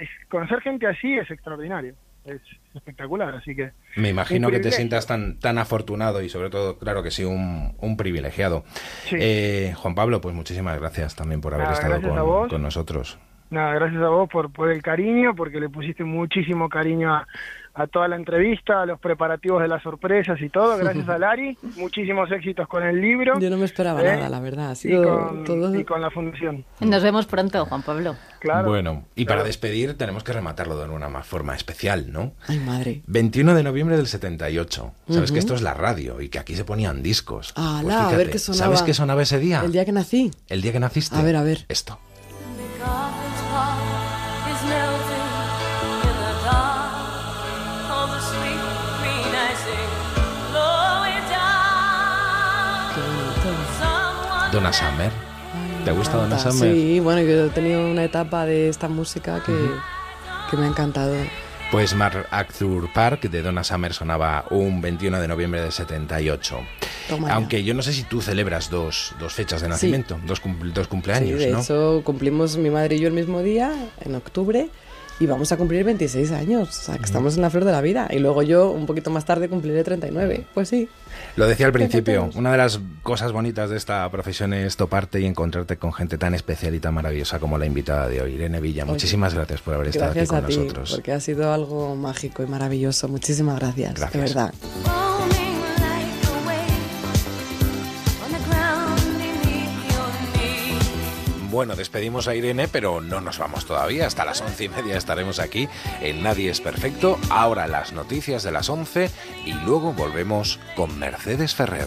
Speaker 16: es- conocer gente así es extraordinario, es espectacular, así que...
Speaker 4: Me imagino que te sientas tan, tan afortunado y sobre todo, claro que sí, un, un privilegiado.
Speaker 16: Sí.
Speaker 4: Eh, Juan Pablo, pues muchísimas gracias también por haber
Speaker 16: Nada,
Speaker 4: estado con, con nosotros.
Speaker 16: Nada, gracias a vos por, por el cariño, porque le pusiste muchísimo cariño a, a toda la entrevista, a los preparativos de las sorpresas y todo. Gracias a Lari, muchísimos éxitos con el libro.
Speaker 5: Yo no me esperaba
Speaker 16: ¿eh?
Speaker 5: nada, la verdad. Ha
Speaker 16: Y con,
Speaker 5: todo...
Speaker 16: y con la fundación.
Speaker 15: Nos vemos pronto, Juan Pablo.
Speaker 16: Claro.
Speaker 4: Bueno, y para despedir tenemos que rematarlo de una más forma especial, ¿no?
Speaker 5: Ay, madre.
Speaker 4: 21 de noviembre del 78. Sabes
Speaker 5: Ujú.
Speaker 4: que esto es la radio y que aquí se ponían discos. Pues
Speaker 5: Ala, a ver
Speaker 4: fíjate,
Speaker 5: qué sonaba.
Speaker 4: ¿Sabes qué sonaba ese día?
Speaker 5: El día que nací.
Speaker 4: El día que naciste.
Speaker 5: A ver, a ver.
Speaker 4: Esto. Donna Summer. ¿Te gusta Donna. Summer?
Speaker 5: Sí, bueno, yo he tenido una etapa de esta música que, que me ha encantado.
Speaker 4: Pues MacArthur Park de Donna Summer sonaba un 21 de noviembre del 78.
Speaker 5: Toma ya.
Speaker 4: Aunque yo no sé si tú celebras dos, dos fechas de
Speaker 5: Sí.
Speaker 4: nacimiento, dos, cum- dos cumpleaños,
Speaker 5: sí, de
Speaker 4: ¿no?
Speaker 5: hecho, cumplimos mi madre y yo el mismo día, en octubre, y vamos a cumplir 26 años. O sea, que estamos en la flor de la vida. Y luego yo, un poquito más tarde, cumpliré 39. Pues sí.
Speaker 4: Lo decía al principio, una de las cosas bonitas de esta profesión es toparte y encontrarte con gente tan especial y tan maravillosa como la invitada de hoy, Irene Villa.
Speaker 5: Oye,
Speaker 4: Muchísimas gracias por haber estado
Speaker 5: Gracias
Speaker 4: aquí
Speaker 5: a
Speaker 4: con
Speaker 5: ti,
Speaker 4: nosotros.
Speaker 5: porque ha sido algo mágico y maravilloso. Muchísimas gracias, de verdad.
Speaker 4: Bueno, despedimos a Irene, pero no nos vamos todavía. Hasta las once y media estaremos aquí en Nadie es Perfecto. Ahora las noticias de las once y luego volvemos con Mercedes Ferrer.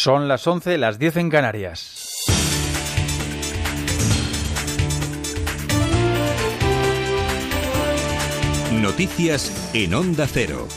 Speaker 17: Son las 11, las 10 en Canarias.
Speaker 18: Noticias en Onda Cero.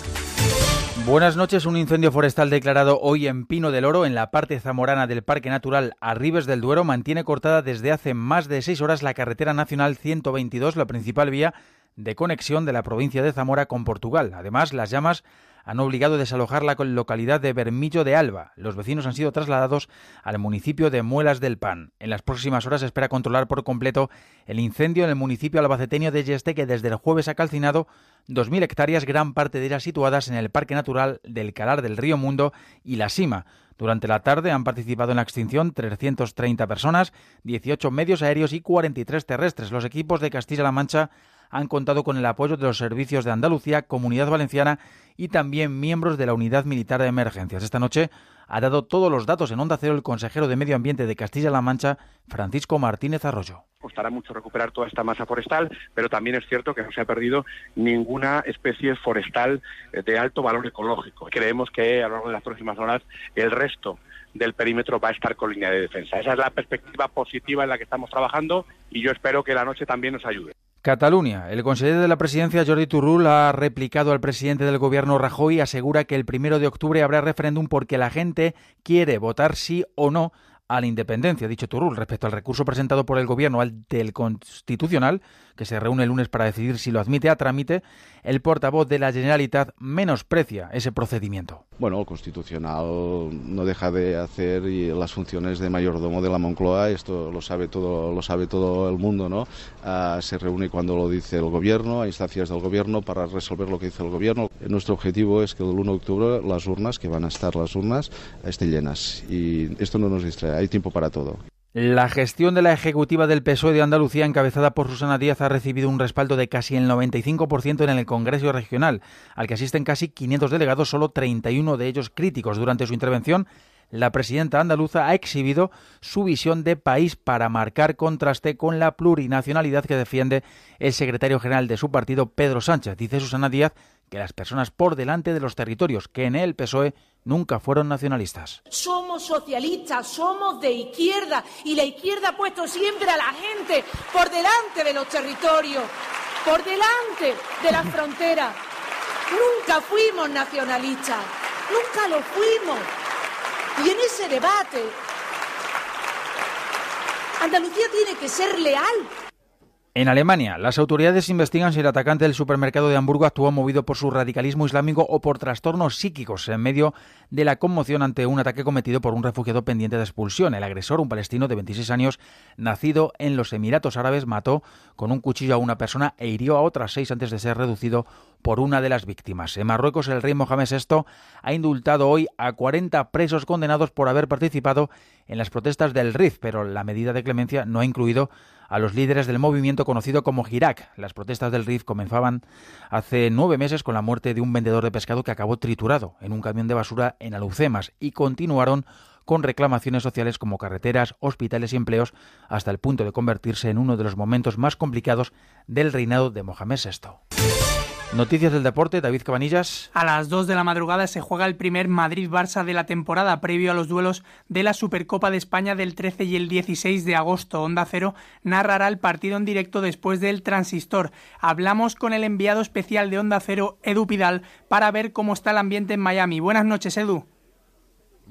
Speaker 17: Buenas noches. Un incendio forestal declarado hoy en Pino del Oro, en la parte zamorana del Parque Natural Arribes del Duero, mantiene cortada desde hace más de seis horas la carretera nacional 122, la principal vía de conexión de la provincia de Zamora con Portugal. Además, las llamas han obligado a desalojar la localidad de Bermillo de Alba. Los vecinos han sido trasladados al municipio de Muelas del Pan. En las próximas horas se espera controlar por completo el incendio en el municipio albaceteño de Yeste, que desde el jueves ha calcinado 2.000 hectáreas, gran parte de ellas situadas en el Parque Natural del Calar del Río Mundo y La Sima. Durante la tarde han participado en la extinción 330 personas, 18 medios aéreos y 43 terrestres. Los equipos de Castilla-La Mancha han contado con el apoyo de los servicios de Andalucía, Comunidad Valenciana y también miembros de la Unidad Militar de Emergencias. Esta noche ha dado todos los datos en Onda Cero el consejero de Medio Ambiente de Castilla-La Mancha, Francisco Martínez Arroyo.
Speaker 19: Costará mucho recuperar toda esta masa forestal, pero también es cierto que no se ha perdido ninguna especie forestal eh, de alto valor ecológico. Creemos que a lo largo de las próximas horas el resto del perímetro va a estar con línea de defensa. Esa es la perspectiva positiva en la que estamos trabajando y yo espero que la noche también nos ayude.
Speaker 17: Cataluña. El consejero de la presidencia, Jordi Turul, ha replicado al presidente del gobierno Rajoy y asegura que el primero de octubre habrá referéndum porque la gente quiere votar sí o no a la independencia, dicho Turul, respecto al recurso presentado por el Gobierno ante el Constitucional, que se reúne el lunes para decidir si lo admite a trámite, el portavoz de la Generalitat menosprecia ese procedimiento.
Speaker 20: Bueno, el Constitucional no deja de hacer las funciones de mayordomo de la Moncloa, esto lo sabe todo, lo sabe todo el mundo, ¿no? Uh, se reúne cuando lo dice el Gobierno, a instancias del Gobierno, para resolver lo que dice el Gobierno. Nuestro objetivo es que el 1 de octubre las urnas, que van a estar las urnas, estén llenas y esto no nos distrae hay tiempo para todo.
Speaker 17: La gestión de la ejecutiva del PSOE de Andalucía, encabezada por Susana Díaz, ha recibido un respaldo de casi el 95% en el Congreso Regional, al que asisten casi 500 delegados, solo 31 de ellos críticos. Durante su intervención, la presidenta andaluza ha exhibido su visión de país para marcar contraste con la plurinacionalidad que defiende el secretario general de su partido, Pedro Sánchez. Dice Susana Díaz que las personas por delante de los territorios, que en el PSOE nunca fueron nacionalistas.
Speaker 21: Somos socialistas, somos de izquierda y la izquierda ha puesto siempre a la gente por delante de los territorios, por delante de las fronteras. Nunca fuimos nacionalistas, nunca lo fuimos. Y en ese debate, Andalucía tiene que ser leal
Speaker 17: en Alemania, las autoridades investigan si el atacante del supermercado de Hamburgo actuó movido por su radicalismo islámico o por trastornos psíquicos en medio de la conmoción ante un ataque cometido por un refugiado pendiente de expulsión. El agresor, un palestino de 26 años, nacido en los Emiratos Árabes, mató con un cuchillo a una persona e hirió a otras seis antes de ser reducido por una de las víctimas. En Marruecos, el rey Mohamed VI ha indultado hoy a 40 presos condenados por haber participado en las protestas del RIF, pero la medida de clemencia no ha incluido a los líderes del movimiento conocido como Hirak. Las protestas del RIF comenzaban hace nueve meses con la muerte de un vendedor de pescado que acabó triturado en un camión de basura en Alucemas y continuaron con reclamaciones sociales como carreteras, hospitales y empleos, hasta el punto de convertirse en uno de los momentos más complicados del reinado de Mohamed VI. Noticias del deporte, David Cabanillas.
Speaker 22: A las 2 de la madrugada se juega el primer Madrid-Barça de la temporada, previo a los duelos de la Supercopa de España del 13 y el 16 de agosto. Onda Cero narrará el partido en directo después del transistor. Hablamos con el enviado especial de Onda Cero, Edu Pidal, para ver cómo está el ambiente en Miami. Buenas noches, Edu.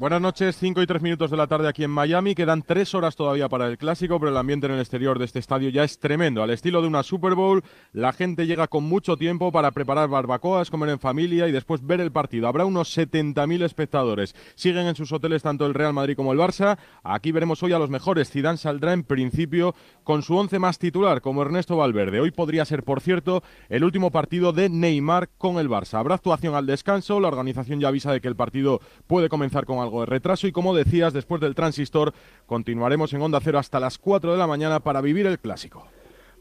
Speaker 23: Buenas noches, 5 y 3 minutos de la tarde aquí en Miami. Quedan 3 horas todavía para el clásico, pero el ambiente en el exterior de este estadio ya es tremendo. Al estilo de una Super Bowl, la gente llega con mucho tiempo para preparar barbacoas, comer en familia y después ver el partido. Habrá unos 70.000 espectadores. Siguen en sus hoteles tanto el Real Madrid como el Barça. Aquí veremos hoy a los mejores. Zidane saldrá en principio con su once más titular, como Ernesto Valverde. Hoy podría ser, por cierto, el último partido de Neymar con el Barça. Habrá actuación al descanso. La organización ya avisa de que el partido puede comenzar con algo de retraso y como decías, después del transistor continuaremos en Onda Cero hasta las 4 de la mañana para vivir el clásico.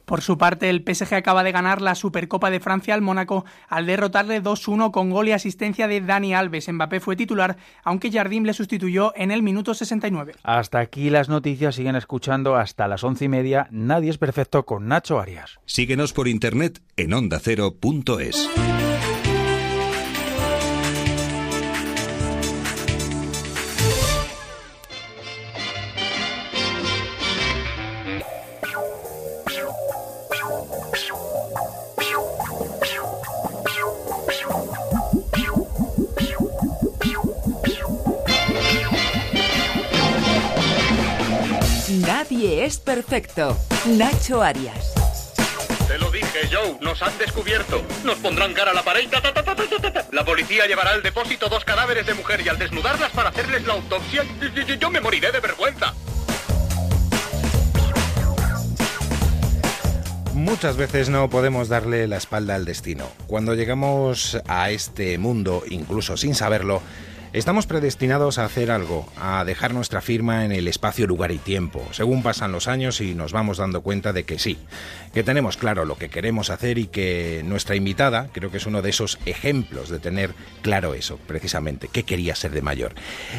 Speaker 22: Por su parte, el PSG acaba de ganar la Supercopa de Francia al Mónaco al derrotarle 2-1 con gol y asistencia de Dani Alves. Mbappé fue titular, aunque Jardim le sustituyó en el minuto 69.
Speaker 17: Hasta aquí las noticias, siguen escuchando hasta las once y media. Nadie es perfecto con Nacho Arias.
Speaker 18: Síguenos por internet en ondacero.es.
Speaker 24: es perfecto. Nacho Arias.
Speaker 25: Te lo dije, Joe, nos han descubierto. Nos pondrán cara a la pared. ta, ta, ta. La policía llevará al depósito dos cadáveres de mujer y al desnudarlas para hacerles la autopsia, yo me moriré de vergüenza.
Speaker 4: Muchas veces no podemos darle la espalda al destino. Cuando llegamos a este mundo, incluso sin saberlo, estamos predestinados a hacer algo, a dejar nuestra firma en el espacio, lugar y tiempo, según pasan los años y nos vamos dando cuenta de que sí, que tenemos claro lo que queremos hacer y que nuestra invitada creo que es uno de esos ejemplos de tener claro eso, precisamente, qué quería ser de mayor.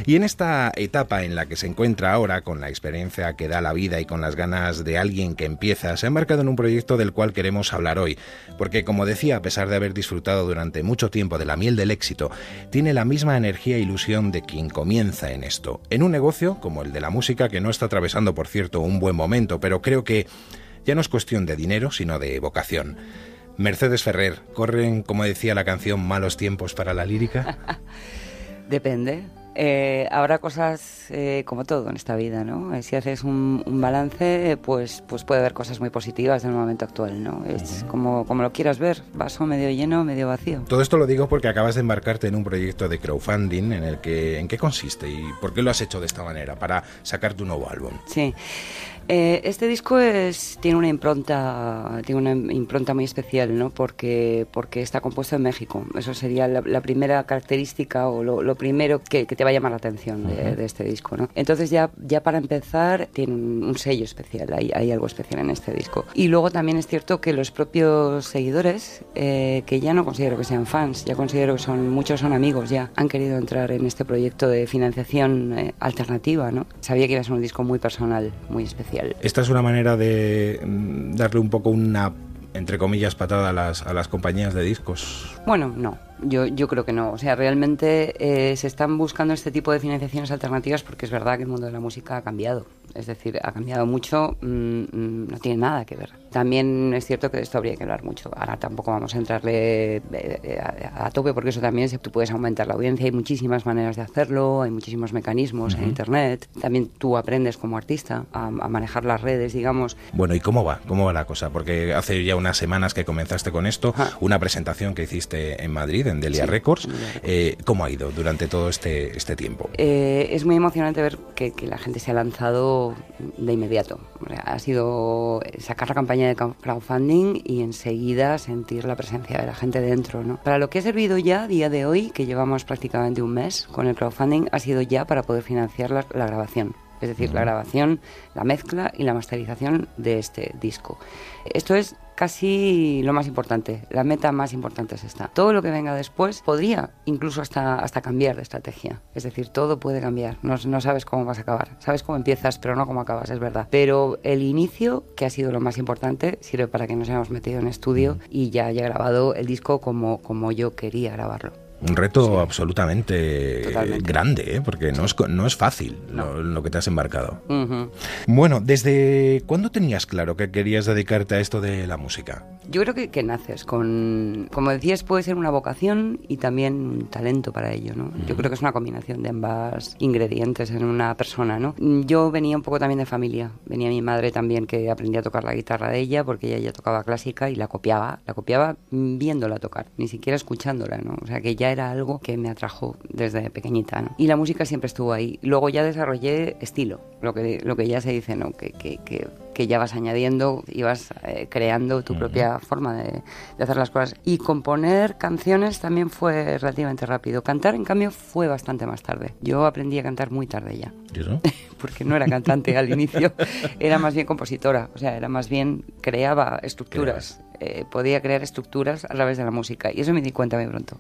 Speaker 4: Y en esta etapa en la que se encuentra ahora, con la experiencia que da la vida y con las ganas de alguien que empieza, se ha embarcado en un proyecto del cual queremos hablar hoy, porque como decía, a pesar de haber disfrutado durante mucho tiempo de la miel del éxito, tiene la misma energía e ilusión de quien comienza en esto, en un negocio como el de la música que no está atravesando, por cierto, un buen momento, pero creo que ya no es cuestión de dinero, sino de vocación. Mercedes Ferrer, ¿corren, como decía la canción, malos tiempos para la lírica?
Speaker 26: Depende. Eh, habrá cosas eh, como todo en esta vida, ¿no? Eh, Si haces un, un balance, pues, pues puede haber cosas muy positivas del momento actual, ¿no? Es como, como lo quieras ver, vaso medio lleno, medio vacío.
Speaker 4: Todo esto lo digo porque acabas de embarcarte en un proyecto de crowdfunding en el que ¿en qué consiste y por qué lo has hecho de esta manera para sacar tu nuevo álbum?
Speaker 26: Sí. Eh, este disco es, tiene una impronta tiene una impronta muy especial, ¿no? Porque, porque está compuesto en México. Eso sería la, la primera característica o lo, lo primero que, que te va a llamar la atención de, de este disco, ¿no? Entonces ya, ya para empezar tiene un, un sello especial, hay, hay algo especial en este disco. Y luego también es cierto que los propios seguidores, eh, que ya no considero que sean fans, ya considero que son muchos son amigos ya, han querido entrar en este proyecto de financiación eh, alternativa, ¿no? Sabía que iba a ser un disco muy personal, muy especial.
Speaker 4: Esta es una manera de mm, darle un poco una, entre comillas, patada a las, a las compañías de discos.
Speaker 26: Bueno, no. Yo, yo creo que no. O sea, realmente eh, se están buscando este tipo de financiaciones alternativas porque es verdad que el mundo de la música ha cambiado. Es decir, ha cambiado mucho, mm, mm, no tiene nada que ver. También es cierto que de esto habría que hablar mucho. Ahora tampoco vamos a entrarle eh, eh, a, a tope porque eso también, tú puedes aumentar la audiencia, hay muchísimas maneras de hacerlo, hay muchísimos mecanismos en. Internet. También tú aprendes como artista a, a manejar las redes, digamos.
Speaker 4: Bueno, ¿y cómo va? ¿Cómo va la cosa? Porque hace ya unas semanas que comenzaste con esto, una presentación que hiciste en Madrid, en Delia
Speaker 26: Sí,
Speaker 4: Records. Eh, ¿Cómo ha ido durante todo este, este tiempo?
Speaker 26: Eh, es muy emocionante ver que, que la gente se ha lanzado de inmediato. O sea, Ha sido sacar la campaña de crowdfunding y enseguida sentir la presencia de la gente dentro. ¿no? Para lo que ha servido ya a día de hoy, que llevamos prácticamente un mes con el crowdfunding, ha sido ya para poder financiar la, la grabación. Es decir, la grabación, la mezcla y la masterización de este disco. Esto es casi lo más importante, la meta más importante es esta. Todo lo que venga después podría incluso hasta, hasta cambiar de estrategia. Es decir, todo puede cambiar. No, no sabes cómo vas a acabar. Sabes cómo empiezas, pero no cómo acabas, es verdad. Pero el inicio, que ha sido lo más importante, sirve para que nos hayamos metido en estudio y ya haya grabado el disco como, como yo quería grabarlo.
Speaker 4: Un reto absolutamente
Speaker 26: Totalmente.
Speaker 4: grande, ¿eh? porque no es, no es fácil lo, lo que te has embarcado. Bueno, ¿desde cuándo tenías claro que querías dedicarte a esto de la música?
Speaker 26: Yo creo que, que naces con, como decías, puede ser una vocación y también un talento para ello, ¿no? Yo creo que es una combinación de ambas ingredientes en una persona, ¿no? Yo venía un poco también de familia, venía mi madre también que aprendía a tocar la guitarra de ella porque ella ya tocaba clásica y la copiaba, la copiaba viéndola tocar, ni siquiera escuchándola, ¿no? O sea que ya era algo que me atrajo desde pequeñita, ¿no? Y la música siempre estuvo ahí. Luego ya desarrollé estilo, lo que, lo que ya se dice, ¿no? Que, que, que que ya vas añadiendo y vas eh, creando tu propia forma de, de hacer las cosas. Y componer canciones también fue relativamente rápido. Cantar, en cambio, fue bastante más tarde. Yo aprendí a cantar muy tarde ya.
Speaker 4: ¿Y eso?
Speaker 26: Porque no era cantante al inicio, era más bien compositora, o sea, era más bien creaba estructuras. Eh, podía crear estructuras a través de la música y eso me di cuenta muy pronto.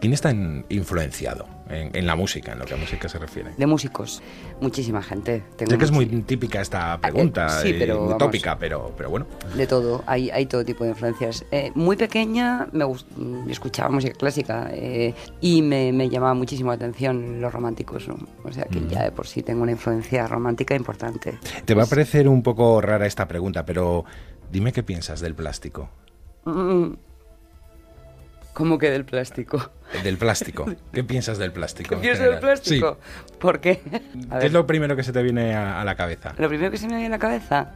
Speaker 4: ¿Quién está en- influenciado en, en la música, en lo que a música se refiere?
Speaker 26: De músicos, muchísima gente. Tengo
Speaker 4: Sé que es muy típica esta pregunta,
Speaker 26: sí,
Speaker 4: y
Speaker 26: pero
Speaker 4: muy tópica, pero, pero bueno.
Speaker 26: De todo, hay, hay todo tipo de influencias. Eh, muy pequeña me mm, escuchaba música clásica eh, y me, me llamaba muchísimo la atención los románticos. ¿no? O sea que ya de por sí tengo una influencia romántica importante.
Speaker 4: Te va a parecer un poco rara esta pregunta, pero dime qué piensas del plástico.
Speaker 26: ¿Cómo que del plástico?
Speaker 4: Del plástico. ¿Qué piensas del plástico?
Speaker 26: ¿Qué
Speaker 4: en
Speaker 26: pienso del
Speaker 4: general?
Speaker 26: plástico? ¿Por qué? A
Speaker 4: Sí.
Speaker 26: ver.
Speaker 4: ¿Qué es lo primero que se te viene a, a la cabeza?
Speaker 26: Lo primero que se me viene a la cabeza,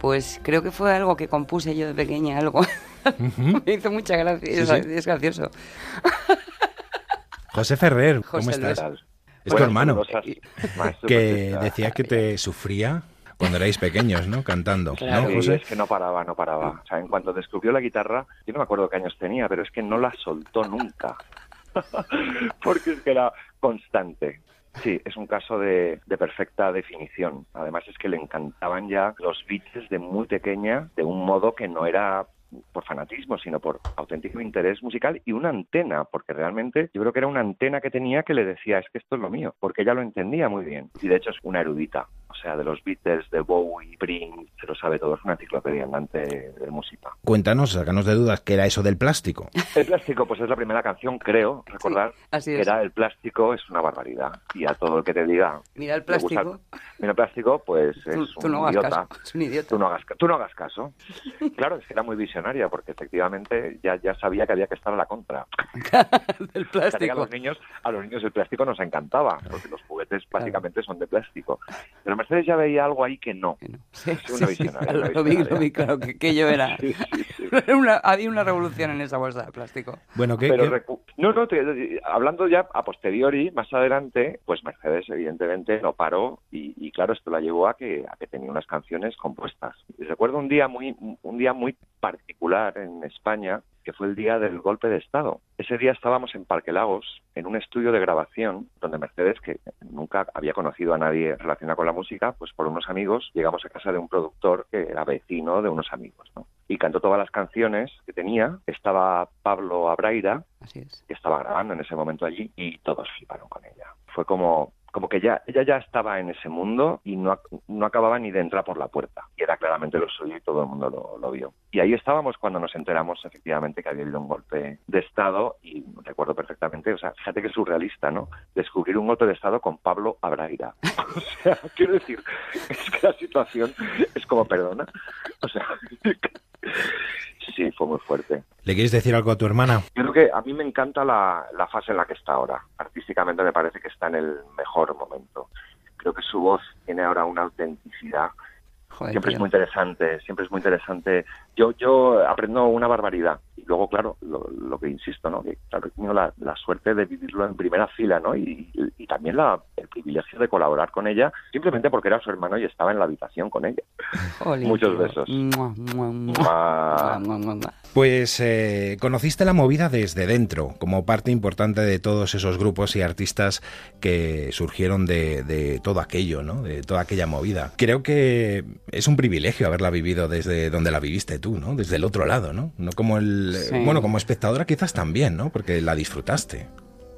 Speaker 26: pues creo que fue algo que compuse yo de pequeña, algo. me hizo mucha gracia,
Speaker 4: Sí,
Speaker 26: es,
Speaker 4: sí.
Speaker 26: es gracioso.
Speaker 4: José Ferrer, ¿cómo
Speaker 26: José
Speaker 4: estás? Es tu hermano. Que
Speaker 27: Batista.
Speaker 4: decía que te sufría cuando erais pequeños, ¿no? Cantando.
Speaker 27: Sí,
Speaker 4: ¿No, José?
Speaker 27: es que no paraba, no paraba. O sea, en cuanto descubrió la guitarra, yo no me acuerdo qué años tenía, pero es que no la soltó nunca. Porque es que era constante. Sí, es un caso de, de perfecta definición. Además es que le encantaban ya los beats de muy pequeña, de un modo que no era por fanatismo, sino por auténtico interés musical y una antena, porque realmente yo creo que era una antena que tenía que le decía, es que esto es lo mío, porque ella lo entendía muy bien. Y de hecho es una erudita, o sea, de los Beatles, de Bowie, Prince, se lo sabe todo, es una enciclopedia andante de música.
Speaker 4: Cuéntanos, sácanos de dudas, ¿qué era eso del plástico?
Speaker 27: El plástico, pues es la primera canción, creo, recordar,
Speaker 26: así
Speaker 27: que
Speaker 26: es.
Speaker 27: era el plástico es una barbaridad. Y a todo el que te diga...
Speaker 26: Mira el
Speaker 27: gusta-
Speaker 26: plástico.
Speaker 27: Mira el plástico, pues es
Speaker 26: Tú, tú
Speaker 27: un
Speaker 26: no hagas
Speaker 27: idiota.
Speaker 26: caso, es un idiota.
Speaker 27: Tú no hagas, ca- tú no hagas caso. Claro, es que era muy visionaria, porque efectivamente ya, ya sabía que había que estar a la contra.
Speaker 26: del
Speaker 27: que
Speaker 26: plástico.
Speaker 27: a los niños, a los niños el plástico nos encantaba, porque los juguetes básicamente son de plástico. Pero Mercedes ya veía algo ahí que no.
Speaker 26: Sí, sí,
Speaker 27: visionaria.
Speaker 26: lo,
Speaker 27: una
Speaker 26: lo vi, lo vi, claro, que, que yo era. Una- había una revolución en esa bolsa de plástico.
Speaker 4: Bueno, ¿qué,
Speaker 27: Pero
Speaker 4: qué-
Speaker 27: no, no, te- hablando ya a posteriori, más adelante, pues Mercedes evidentemente no paró y, y claro, esto la llevó a que, a que tenía unas canciones compuestas. Y recuerdo un día muy, un día muy particular en España, que fue el día del golpe de Estado. Ese día estábamos en Parque Lagos, en un estudio de grabación, donde Mercedes, que nunca había conocido a nadie relacionado con la música, pues por unos amigos llegamos a casa de un productor que era vecino de unos amigos, ¿no? Y cantó todas las canciones que tenía. Estaba Pablo Abraira, que estaba grabando en ese momento allí, y todos fliparon con ella. Fue como, como que ya, ella ya estaba en ese mundo y no, no acababa ni de entrar por la puerta. Y era claramente lo suyo y todo el mundo lo, lo vio. Y ahí estábamos cuando nos enteramos efectivamente que había habido un golpe de Estado y recuerdo perfectamente, o sea, fíjate que es surrealista, ¿no? Descubrir un golpe de Estado con Pablo Abraira. O sea, quiero decir, es que la situación es como, perdona, o sea, sí, fue muy fuerte.
Speaker 4: ¿Le quieres decir algo a tu hermana?
Speaker 27: Yo creo que a mí me encanta la, la fase en la que está ahora. Artísticamente me parece que está en el mejor momento. Creo que su voz tiene ahora una autenticidad.
Speaker 26: Joder,
Speaker 27: siempre
Speaker 26: tío.
Speaker 27: es muy interesante, siempre es muy interesante. Yo yo aprendo una barbaridad. Y luego, claro, lo, lo que insisto, ¿no? Que claro, he tenido la, la suerte de vivirlo en primera fila, ¿no? Y, y- y también la, el privilegio de colaborar con ella, simplemente porque era su hermano y estaba en la habitación con ella. Muchos
Speaker 26: tío.
Speaker 27: besos.
Speaker 26: Mua, mua, mua.
Speaker 4: Pues eh, conociste la movida desde dentro, como parte importante de todos esos grupos y artistas que surgieron de, de todo aquello, ¿no? De toda aquella movida. Creo que es un privilegio haberla vivido desde donde la viviste tú, ¿no? Desde el otro lado, ¿no? No como el...
Speaker 26: Sí.
Speaker 4: Bueno, como espectadora quizás también, ¿no? Porque la disfrutaste.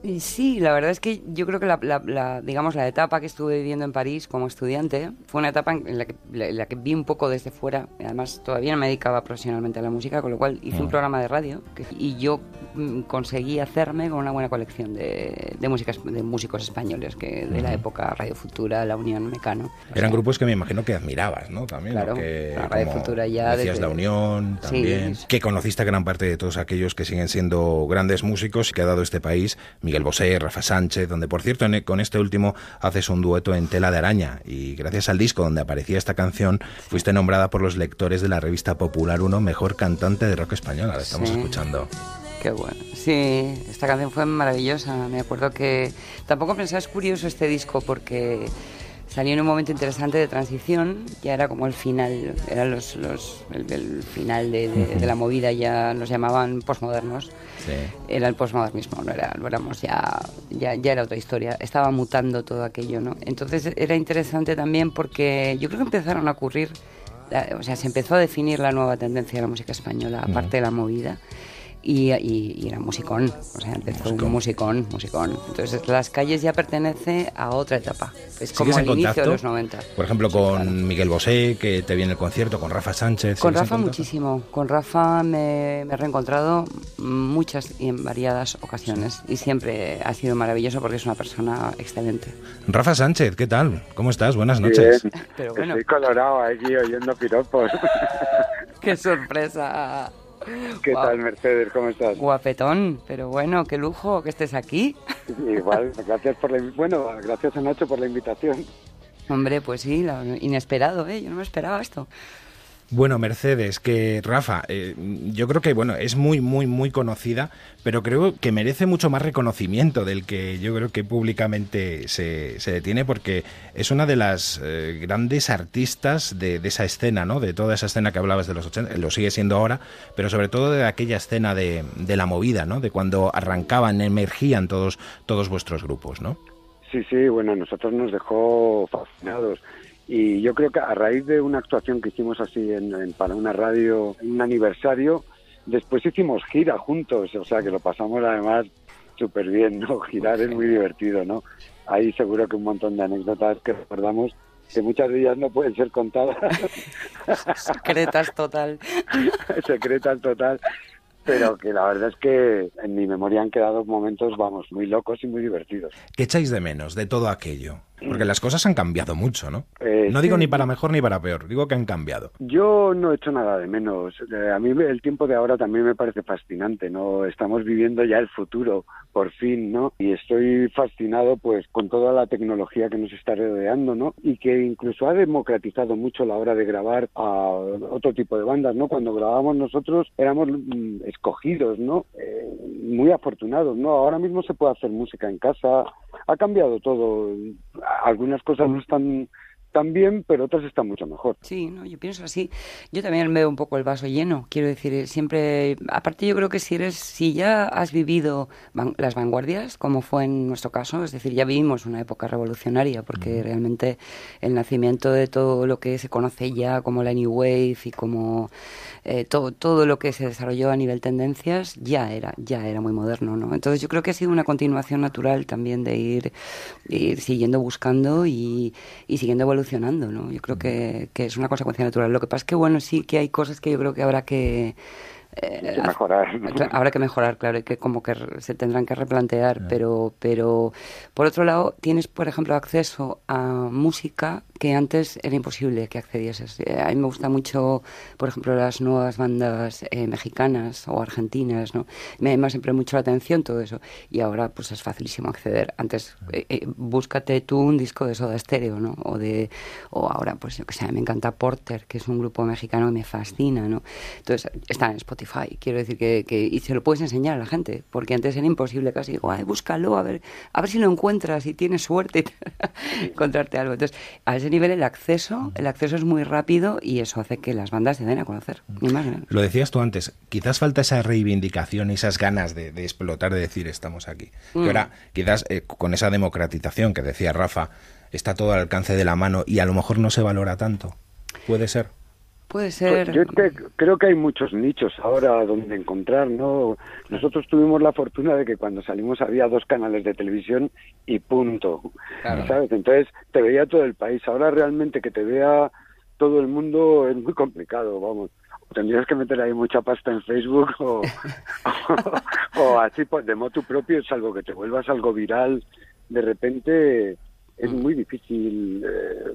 Speaker 26: Y sí, la verdad es que yo creo que la, la- la, digamos, la etapa que estuve viviendo en París como estudiante fue una etapa en la que, en la que vi un poco desde fuera. Además, todavía no me dedicaba profesionalmente a la música, con lo cual hice un
Speaker 4: Mm.
Speaker 26: programa de radio que- y yo mm, conseguí hacerme con una buena colección de, de, músicas, de músicos españoles que de la época Radio Futura, La Unión, Mecano.
Speaker 4: Eran grupos que me imagino que admirabas, ¿no? También.
Speaker 26: Claro,
Speaker 4: que,
Speaker 26: la Radio
Speaker 4: como
Speaker 26: Futura ya
Speaker 4: Decías
Speaker 26: desde-
Speaker 4: La Unión también.
Speaker 26: sí.
Speaker 4: Que conociste a gran parte de todos aquellos que siguen siendo grandes músicos que ha dado este país. Miguel Bosé, Rafa Sánchez, donde por cierto en- con este último haces un dueto en tela de araña. Y gracias al disco donde aparecía esta canción, fuiste nombrada por los lectores de la revista Popular 1 Mejor Cantante de Rock Española. La estamos
Speaker 26: Sí.
Speaker 4: escuchando.
Speaker 26: Qué bueno. Sí, esta canción fue maravillosa. Me acuerdo que tampoco pensaba, es curioso este disco porque salió en un momento interesante de transición, ya era como el final, era los, los, el, el final de, de- de la movida, ya nos llamaban posmodernos. Era el posmodernismo, no era, no éramos ya, ya, ya era otra historia, estaba mutando todo aquello, ¿no? Entonces era interesante también porque yo creo que empezaron a ocurrir, o sea, se empezó a definir la nueva tendencia de la música española, aparte de la movida. Y, y- y era musicón, o sea, empezó un musicón, musicón. Entonces, Las Calles ya pertenece a otra etapa. Es como
Speaker 4: ¿Sigues
Speaker 26: el inicio de los 90.
Speaker 4: Por ejemplo, con Miguel Bosé, que te viene el concierto, con Rafa Sánchez.
Speaker 26: Con
Speaker 4: ¿sigues en
Speaker 26: Rafa muchísimo. Con Rafa me, me he reencontrado muchas y en variadas ocasiones. Y siempre ha sido maravilloso porque es una persona excelente.
Speaker 4: Rafa Sánchez, ¿qué tal? ¿Cómo estás? Buenas noches.
Speaker 28: Bien.
Speaker 26: Pero bueno.
Speaker 28: Estoy colorado aquí oyendo piropos.
Speaker 26: ¡Qué sorpresa!
Speaker 28: ¿Qué tal, Mercedes? ¿Cómo estás?
Speaker 26: Guapetón, pero bueno, qué lujo que estés aquí.
Speaker 28: Igual, gracias por la bueno, gracias a Nacho por la invitación.
Speaker 26: Hombre, pues sí, inesperado, ¿eh? Yo no me esperaba esto.
Speaker 4: Bueno, Mercedes, que Rafa, eh, yo creo que bueno, es muy, muy, muy conocida, pero creo que merece mucho más reconocimiento del que yo creo que públicamente se, se detiene, porque es una de las eh, grandes artistas de, de esa escena, ¿no? De toda esa escena que hablabas de los 80, lo sigue siendo ahora, pero sobre todo de aquella escena de, de la movida, ¿no? De cuando arrancaban, emergían todos, todos vuestros grupos, ¿no?
Speaker 28: Sí, sí, bueno, nosotros nos dejó fascinados. Y yo creo que a raíz de una actuación que hicimos así en, en- para una radio, un aniversario, después hicimos gira juntos, o sea que lo pasamos además súper bien, ¿no? Girar es muy divertido, ¿no? Hay seguro que un montón de anécdotas que recordamos que muchas de ellas no pueden ser contadas.
Speaker 26: Secretas total.
Speaker 28: Secretas total. Pero que la verdad es que en mi memoria han quedado momentos, vamos, muy locos y muy divertidos.
Speaker 4: ¿Qué echáis de menos de todo aquello? Porque las cosas han cambiado mucho, ¿no?
Speaker 28: Eh,
Speaker 4: no digo
Speaker 28: sí.
Speaker 4: ni para mejor ni para peor, digo que han cambiado.
Speaker 28: Yo no he hecho nada de menos. Eh, A mí el tiempo de ahora también me parece fascinante, ¿no? Estamos viviendo ya el futuro, por fin, ¿no? Y estoy fascinado, pues, con toda la tecnología que nos está rodeando, ¿no? Y que incluso ha democratizado mucho la hora de grabar a otro tipo de bandas, ¿no? Cuando grabábamos nosotros éramos mm, escogidos, ¿no? Eh, muy afortunados, ¿no? Ahora mismo se puede hacer música en casa. Ha cambiado todo. Algunas cosas no están tan bien, pero otras están mucho mejor.
Speaker 26: Sí, no, yo pienso así. Yo también veo un poco el vaso lleno. Quiero decir, eh, siempre, aparte yo creo que si eres, si ya has vivido van- las vanguardias, como fue en nuestro caso, es decir, ya vivimos una época revolucionaria, porque realmente el nacimiento de todo lo que se conoce ya como la New Wave y como eh, todo, todo lo que se desarrolló a nivel tendencias ya era, ya era muy moderno, ¿no? Entonces yo creo que ha sido una continuación natural también de ir, de ir siguiendo buscando y, y siguiendo evolucionando, ¿no? Yo creo que, que es una consecuencia natural. Lo que pasa es que, bueno, sí que hay cosas que yo creo que habrá que... eh,
Speaker 28: que mejorar.
Speaker 26: Habrá que mejorar, claro, y que como que se tendrán que replantear, pero, pero por otro lado tienes, por ejemplo, acceso a música que antes era imposible que accedieses. Eh, A mí me gusta mucho, por ejemplo, las nuevas bandas eh, mexicanas o argentinas, ¿no? Me llama siempre mucho la atención todo eso. Y ahora, pues es facilísimo acceder. Antes, eh, eh, búscate tú un disco de Soda Stereo, ¿no? O de, o ahora, pues yo que sé, me encanta Porter, que es un grupo mexicano que me fascina, ¿no? Entonces, está en Spotify. Quiero decir que, y se lo puedes enseñar a la gente, porque antes era imposible casi. Digo, ay, búscalo, a ver, a ver si lo encuentras y tienes suerte encontrarte algo. Entonces, a ese nivel el acceso, el acceso es muy rápido y eso hace que las bandas se den a conocer, ni más ni menos.
Speaker 4: Lo decías tú antes, quizás falta esa reivindicación y esas ganas de, de explotar, de decir estamos aquí.
Speaker 26: Mm.
Speaker 4: Ahora, quizás eh, con esa democratización que decía Rafa, está todo al alcance de la mano y a lo mejor no se valora tanto. Puede ser.
Speaker 26: Puede
Speaker 28: Pues
Speaker 26: ser.
Speaker 28: yo te- creo que hay muchos nichos ahora donde encontrar, ¿no? Nosotros tuvimos la fortuna de que cuando salimos había dos canales de televisión y punto,
Speaker 26: Claro.
Speaker 28: ¿sabes? Entonces te veía todo el país. Ahora realmente que te vea todo el mundo es muy complicado, vamos. O tendrías que meter ahí mucha pasta en Facebook o, o, así pues, de motu propio, salvo que te vuelvas algo viral de repente, es muy difícil eh,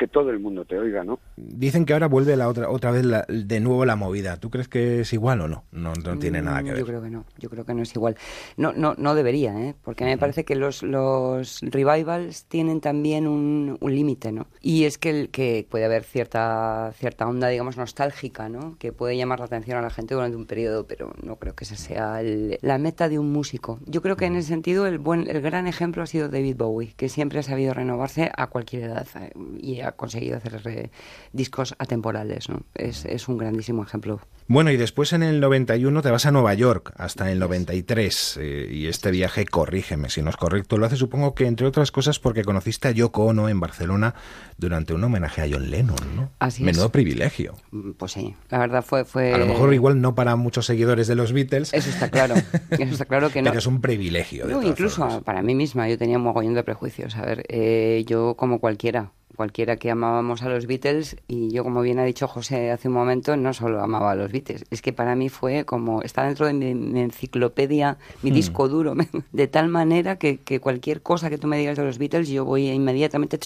Speaker 28: que todo el mundo te oiga, ¿no?
Speaker 4: Dicen que ahora vuelve la otra otra vez la- de nuevo la movida. ¿Tú crees que es igual o no? No, no tiene nada que
Speaker 26: Mm,
Speaker 4: ver.
Speaker 26: Yo creo que no, yo creo que no es igual. No, no, no debería, ¿eh? porque a mí me parece que los, los revivals tienen también un, un límite, ¿no? Y es que, el, que puede haber cierta, cierta onda, digamos, nostálgica, ¿no? Que puede llamar la atención a la gente durante un periodo, pero no creo que esa sea el- la meta de un músico. Yo creo que en ese sentido el, buen, el gran ejemplo ha sido David Bowie, que siempre ha sabido renovarse a cualquier edad eh, y ha conseguido hacer eh, discos atemporales, ¿no? Es, es un grandísimo ejemplo.
Speaker 4: Bueno, y después en el 91 te vas a Nueva York hasta el 93 eh, y este viaje, corrígeme si no es correcto, lo hace supongo que entre otras cosas porque conociste a Yoko Ono en Barcelona durante un homenaje a John Lennon, ¿no?
Speaker 26: Así es.
Speaker 4: Menudo privilegio.
Speaker 26: Mm, Pues sí, la verdad fue... fue
Speaker 4: A lo mejor igual no para muchos seguidores de los Beatles.
Speaker 26: Eso está claro, eso está claro que no.
Speaker 4: Pero es un privilegio. de
Speaker 26: No,
Speaker 4: todas
Speaker 26: incluso para mí misma, yo tenía un mogollón de prejuicios. A ver, eh, yo como cualquiera, cualquiera que amábamos a los Beatles, y yo como bien ha dicho José hace un momento, no solo amaba a los Beatles, es que para mí fue como, está dentro de mi, mi enciclopedia, mi
Speaker 29: Hmm.
Speaker 26: disco duro, de tal manera que, que cualquier cosa que tú me digas de los Beatles, yo voy inmediatamente,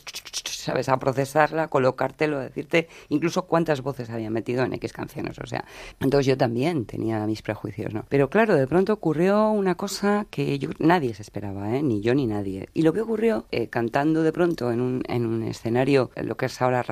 Speaker 26: sabes, a procesarla, colocártelo, decirte incluso cuántas voces había metido en X canciones, o sea, entonces yo también tenía mis prejuicios, ¿no? Pero claro, de pronto ocurrió una cosa que yo, nadie se esperaba, ¿eh? ni yo ni nadie. Y lo que ocurrió, eh, cantando de pronto en un, en un escenario, en lo que es ahora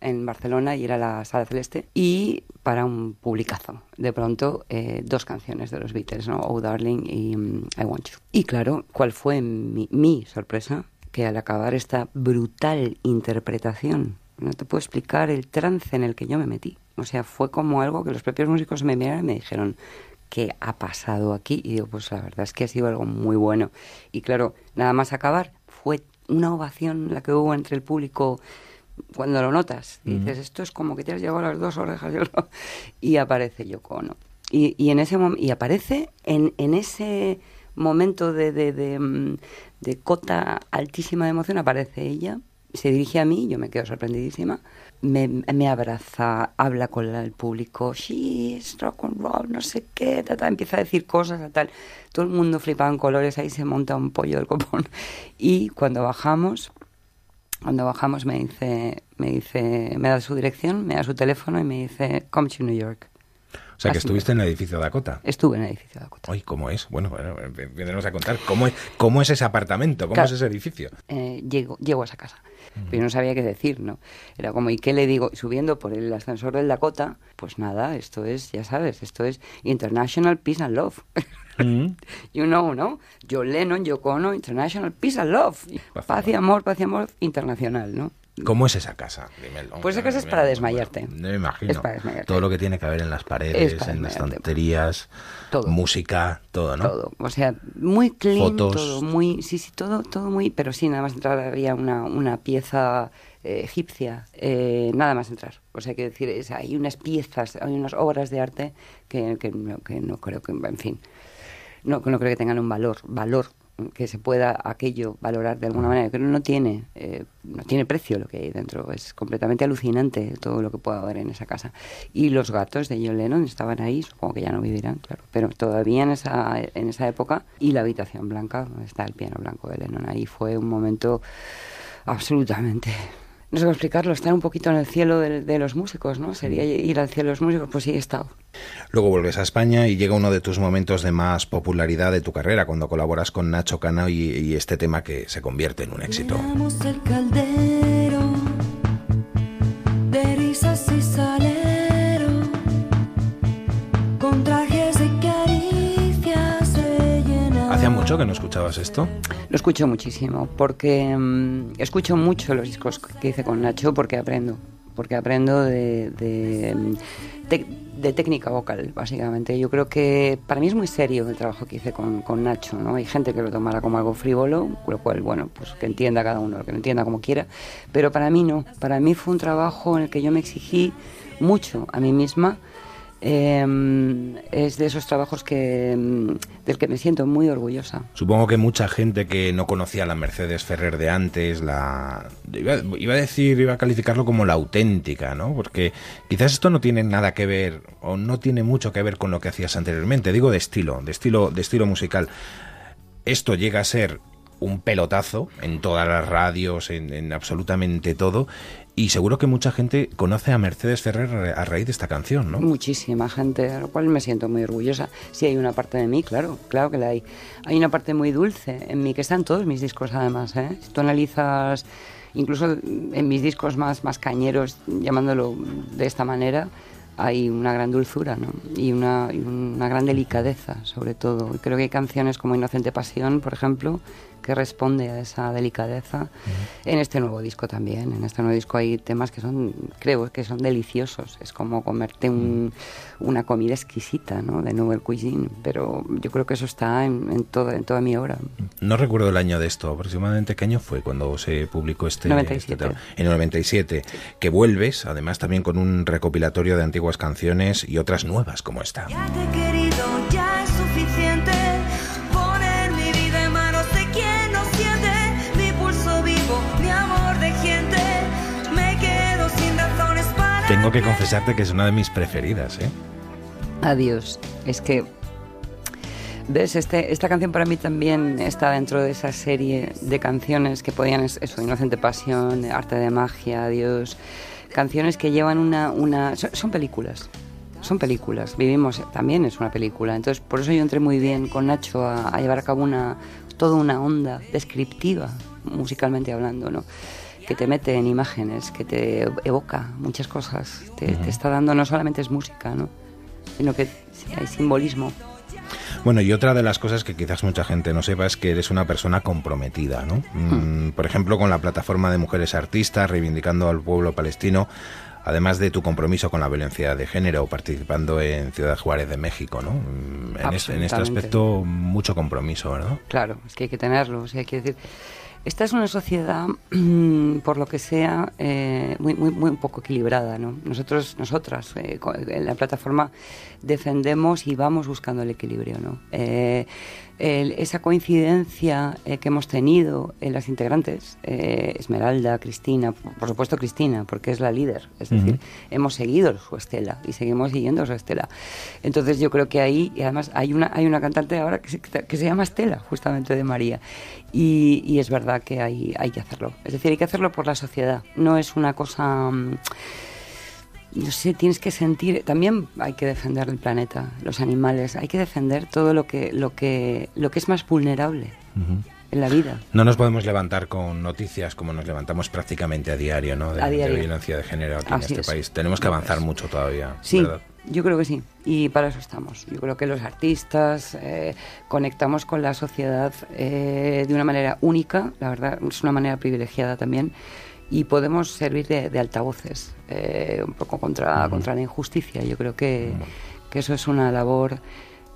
Speaker 26: en Barcelona, y era la Sala Celeste, y para un publicazo, de pronto, eh, dos canciones de los Beatles, ¿no? Oh Darling y mm, I Want You. Y claro, ¿cuál fue mi, mi sorpresa? Que al acabar esta brutal interpretación, no te puedo explicar el trance en el que yo me metí. O sea, fue como algo que los propios músicos me miraron y me dijeron, ¿qué ha pasado aquí? Y digo, pues la verdad es que ha sido algo muy bueno. Y claro, nada más acabar, fue una ovación la que hubo entre el público cuando lo notas. Y dices, esto es como que te has llevado las dos orejas y aparece Yoko Ono. Y, y en ese y aparece en, en ese momento de, de, de, mm, de cota altísima de emoción, aparece ella, se dirige a mí, yo me quedo sorprendidísima, me, me abraza, habla con el público, she's rock and roll, no sé qué, ta, ta", empieza a decir cosas, a tal. Todo el mundo flipa en colores, ahí se monta un pollo del copón. Y cuando bajamos, cuando bajamos me dice, me dice, me da su dirección, me da su teléfono y me dice, come to New York.
Speaker 4: O sea, que
Speaker 26: Así
Speaker 4: estuviste en el edificio Dakota.
Speaker 26: Estuve en el edificio Dakota.
Speaker 4: Ay, ¿cómo es? Bueno, bueno, vendremos a contar. ¿Cómo es, cómo es ese apartamento? ¿Cómo
Speaker 26: Claro.
Speaker 4: es ese edificio?
Speaker 26: Eh, llego, llego a esa casa. Pero yo no sabía qué decir, ¿no? Era como, ¿y qué le digo? Subiendo por el ascensor del Dakota, pues nada, esto es, ya sabes, esto es International Peace and Love. You know, ¿no? John Lennon, Yoko Ono, International Peace and Love. Paz y amor, paz y amor internacional, ¿no?
Speaker 4: ¿Cómo es esa casa? Dímelo.
Speaker 26: Pues esa casa es para desmayarte.
Speaker 4: No me imagino.
Speaker 26: Es para desmayarte.
Speaker 4: Todo lo que tiene que haber en las
Speaker 26: Es
Speaker 4: paredes, en las estanterías,
Speaker 26: Todo.
Speaker 4: música, todo, ¿no?
Speaker 26: Todo. O sea, muy clean,
Speaker 4: Fotos.
Speaker 26: todo muy, sí, sí, todo, todo muy, pero sí, nada más entrar había una, una pieza eh, egipcia, eh, nada más entrar. O sea, que decir, es, hay unas piezas, hay unas obras de arte que, que, no, que no creo que, en fin, no, no creo que tengan un valor, valor que se pueda aquello valorar de alguna manera, que no tiene, eh, no tiene precio lo que hay dentro, es completamente alucinante todo lo que pueda haber en esa casa. Y los gatos de John Lennon estaban ahí, supongo que ya no vivirán, claro, pero todavía en esa, en esa época, y la habitación blanca, donde está el piano blanco de Lennon, ahí fue un momento absolutamente... No sé cómo explicarlo, estar un poquito en el cielo de, de los músicos, ¿no? Sería ir al cielo de los músicos, pues sí, he estado.
Speaker 4: Luego vuelves a España y llega uno de tus momentos de más popularidad de tu carrera, cuando colaboras con Nacho Cano y, y este tema que se convierte en un éxito.
Speaker 30: De
Speaker 4: que no escuchabas esto?
Speaker 26: Lo escucho muchísimo, porque mm, escucho mucho los discos que hice con Nacho porque aprendo, porque aprendo de, mm, de técnica vocal, básicamente. Yo creo que para mí es muy serio el trabajo que hice con, con Nacho, ¿no? Hay gente que lo tomará como algo frívolo, lo cual, bueno, pues que entienda cada uno, que lo entienda como quiera, pero para mí no. Para mí fue un trabajo en el que yo me exigí mucho a mí misma. Eh, es de esos trabajos que, mm, del que me siento muy orgullosa.
Speaker 4: Supongo que mucha gente que no conocía a la Mercedes Ferrer de antes, la iba, iba a decir, iba a calificarlo como la auténtica, ¿no? Porque quizás esto no tiene nada que ver o no tiene mucho que ver con lo que hacías anteriormente. Digo de estilo, de estilo, de estilo musical. Esto llega a ser un pelotazo en todas las radios, en absolutamente todo. Y seguro que mucha gente conoce a Mercedes Ferrer a raíz de esta canción, ¿no?
Speaker 26: Muchísima gente, de lo cual me siento muy orgullosa. Sí, hay una parte de mí, claro, claro que la hay. Hay una parte muy dulce en mí, que está en todos mis discos además. ¿eh? Si tú analizas, incluso en mis discos más, más cañeros, llamándolo de esta manera, hay una gran dulzura ¿no? y, una, y una gran delicadeza, sobre todo. Creo que hay canciones como Inocente Pasión, por ejemplo, que responde a esa delicadeza. En este nuevo disco también, en este nuevo disco hay temas que son, creo que son deliciosos. Es como comerte un- una comida exquisita, ¿no? De Nouvelle Cuisine. Pero yo creo que eso está en, en, toda, en toda mi obra.
Speaker 4: No recuerdo el año de esto, aproximadamente qué año fue cuando se publicó este,
Speaker 26: 97.
Speaker 4: este tema? En el 97, que vuelves, además también con un recopilatorio de antiguas canciones y otras nuevas como esta.
Speaker 30: Ya te he querido, ya es suficiente
Speaker 4: Tengo que confesarte que es una de mis preferidas, ¿eh?
Speaker 26: Adiós. Es que, ¿ves? Este, esta canción para mí también está dentro de esa serie de canciones que podían, es- eso, Inocente Pasión, Arte de Magia, Adiós. Canciones que llevan una... una son, son películas. Son películas. Vivimos, también es una película. Entonces, por eso yo entré muy bien con Nacho a, a llevar a cabo una, toda una onda descriptiva, musicalmente hablando, ¿no? Que te mete en imágenes, que te evoca muchas cosas, te, te está dando, no solamente es música, ¿no? sino que sí, hay simbolismo.
Speaker 4: Bueno, y otra de las cosas que quizás mucha gente no sepa es que eres una persona comprometida, ¿no? Mm, Por ejemplo, con la plataforma de mujeres artistas, reivindicando al pueblo palestino, además de tu compromiso con la violencia de género, participando en Ciudad Juárez de México, ¿no? Mm, En, es- en este aspecto, mucho compromiso, ¿verdad?
Speaker 26: Claro, es que hay que tenerlo. O sea, quiero decir, esta es una sociedad, mm, por lo que sea, eh, muy, muy, muy poco equilibrada. ¿no? Nosotros, nosotras, eh, en la plataforma defendemos y vamos buscando el equilibrio. ¿no? Eh, el- esa coincidencia eh, que hemos tenido en las integrantes, eh, Esmeralda, Cristina, por supuesto Cristina, porque es la líder, es decir, hemos seguido su estela y seguimos siguiendo su estela. Entonces yo creo que ahí, y además hay una, hay una cantante ahora que se, que se llama Estela, justamente de María, y, y es verdad que hay, hay que hacerlo. Es decir, hay que hacerlo por la sociedad, no es una cosa... mm, No sé, tienes que sentir, también hay que defender el planeta, los animales, hay que defender todo lo que, lo que, lo que es más vulnerable en la vida.
Speaker 4: No nos podemos levantar con noticias como nos levantamos prácticamente a diario, ¿no? De,
Speaker 26: A diario.
Speaker 4: de violencia de género aquí en este
Speaker 26: es.
Speaker 4: país. Tenemos que avanzar mucho todavía.
Speaker 26: Sí,
Speaker 4: ¿verdad?
Speaker 26: yo creo que sí. Y para eso estamos. Yo creo que los artistas eh, conectamos con la sociedad eh, de una manera única, la verdad, es una manera privilegiada también, y podemos servir de, de altavoces eh, un poco contra, contra la injusticia. Yo creo que, que eso es una labor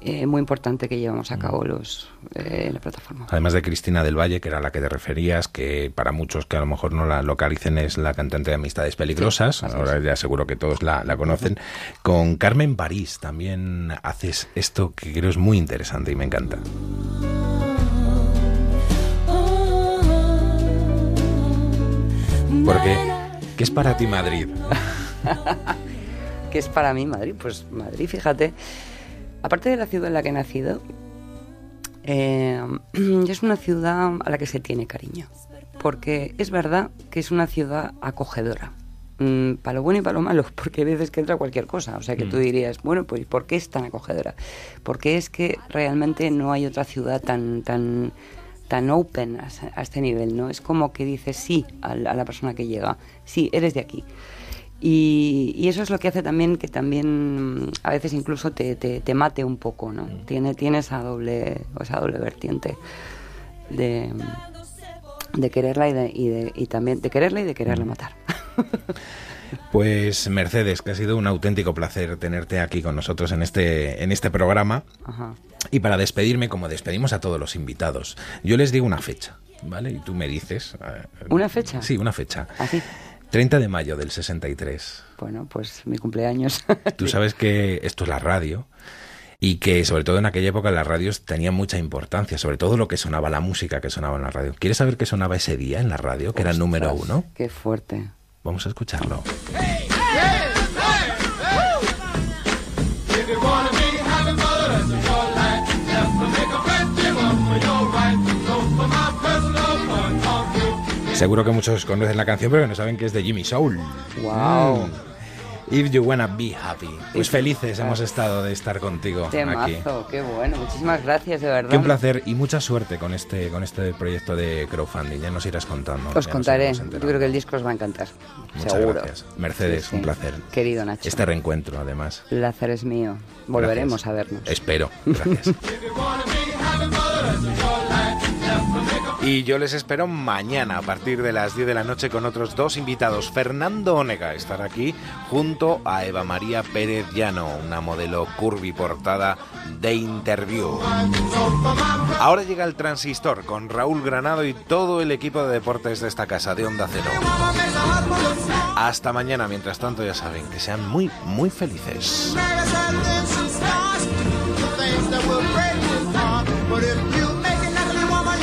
Speaker 26: eh, muy importante que llevamos a cabo los eh, la plataforma.
Speaker 4: Además de Cristina del Valle, que era la que te referías, que para muchos que a lo mejor no la localicen es la cantante de Amistades Peligrosas, ahora ya seguro que todos la, la conocen, con Carmen París también haces esto que creo es muy interesante y me encanta. Porque, ¿qué es para ti Madrid?
Speaker 26: ¿Qué es para mí Madrid? Pues Madrid, fíjate, aparte de la ciudad en la que he nacido, eh, es una ciudad a la que se tiene cariño. Porque es verdad que es una ciudad acogedora. Mm, para lo bueno y para lo malo, porque hay veces que entra cualquier cosa. O sea que tú
Speaker 29: Mm.
Speaker 26: dirías, bueno, pues ¿por qué es tan acogedora? Porque es que realmente no hay otra ciudad tan, tan, tan open a, este nivel, ¿no? Es como que dices sí a la, a la persona que llega, sí, eres de aquí. Y, y eso es lo que hace también que también mm, a veces incluso te, te, te mate un poco, ¿no? Tiene, tiene esa doble, esa doble vertiente de, de quererla y, de, y, de- y también de quererla y de quererla matar.
Speaker 4: Pues Mercedes, que ha sido un auténtico placer tenerte aquí con nosotros en este, en este programa.
Speaker 26: Ajá.
Speaker 4: Y para despedirme, como despedimos a todos los invitados, yo les digo una fecha, ¿vale? Y tú me dices... eh,
Speaker 26: ¿Una fecha?
Speaker 4: Sí, una fecha.
Speaker 26: Así.
Speaker 4: 30 de mayo del 63.
Speaker 26: Bueno, pues mi cumpleaños.
Speaker 4: Tú sabes que esto es la radio y que sobre todo en aquella época las radios tenían mucha importancia, sobre todo lo que sonaba, la música que sonaba en la radio. ¿Quieres saber qué sonaba ese día en la radio, que era el número uno?
Speaker 26: Qué fuerte.
Speaker 4: Vamos a escucharlo. Seguro que muchos conocen la canción, pero no saben que es de Jimmy Soul.
Speaker 26: ¡Wow!
Speaker 4: If you wanna be happy. Pues felices hemos estado de estar contigo aquí.
Speaker 26: Temazo, qué bueno. Muchísimas gracias, de verdad.
Speaker 4: Qué un placer y mucha suerte con este con este proyecto de crowdfunding. Ya nos irás contando.
Speaker 26: Os contaré. Yo creo que el disco os va a encantar.
Speaker 4: Muchas
Speaker 26: Seguro.
Speaker 4: gracias. Mercedes,
Speaker 26: Sí, sí.
Speaker 4: un placer.
Speaker 26: Querido Nacho.
Speaker 4: Este reencuentro, además.
Speaker 26: El placer es mío. Volveremos a vernos.
Speaker 4: Espero. Gracias. Y yo les espero mañana a partir de las 10 de la noche con otros dos invitados. Fernando Onega estará aquí junto a Eva María Pérez Llano, una modelo curvy portada de Interview. Ahora llega el transistor con Raúl Granado y todo el equipo de deportes de esta casa de Onda Cero. Hasta mañana, mientras tanto ya saben que sean muy, muy felices.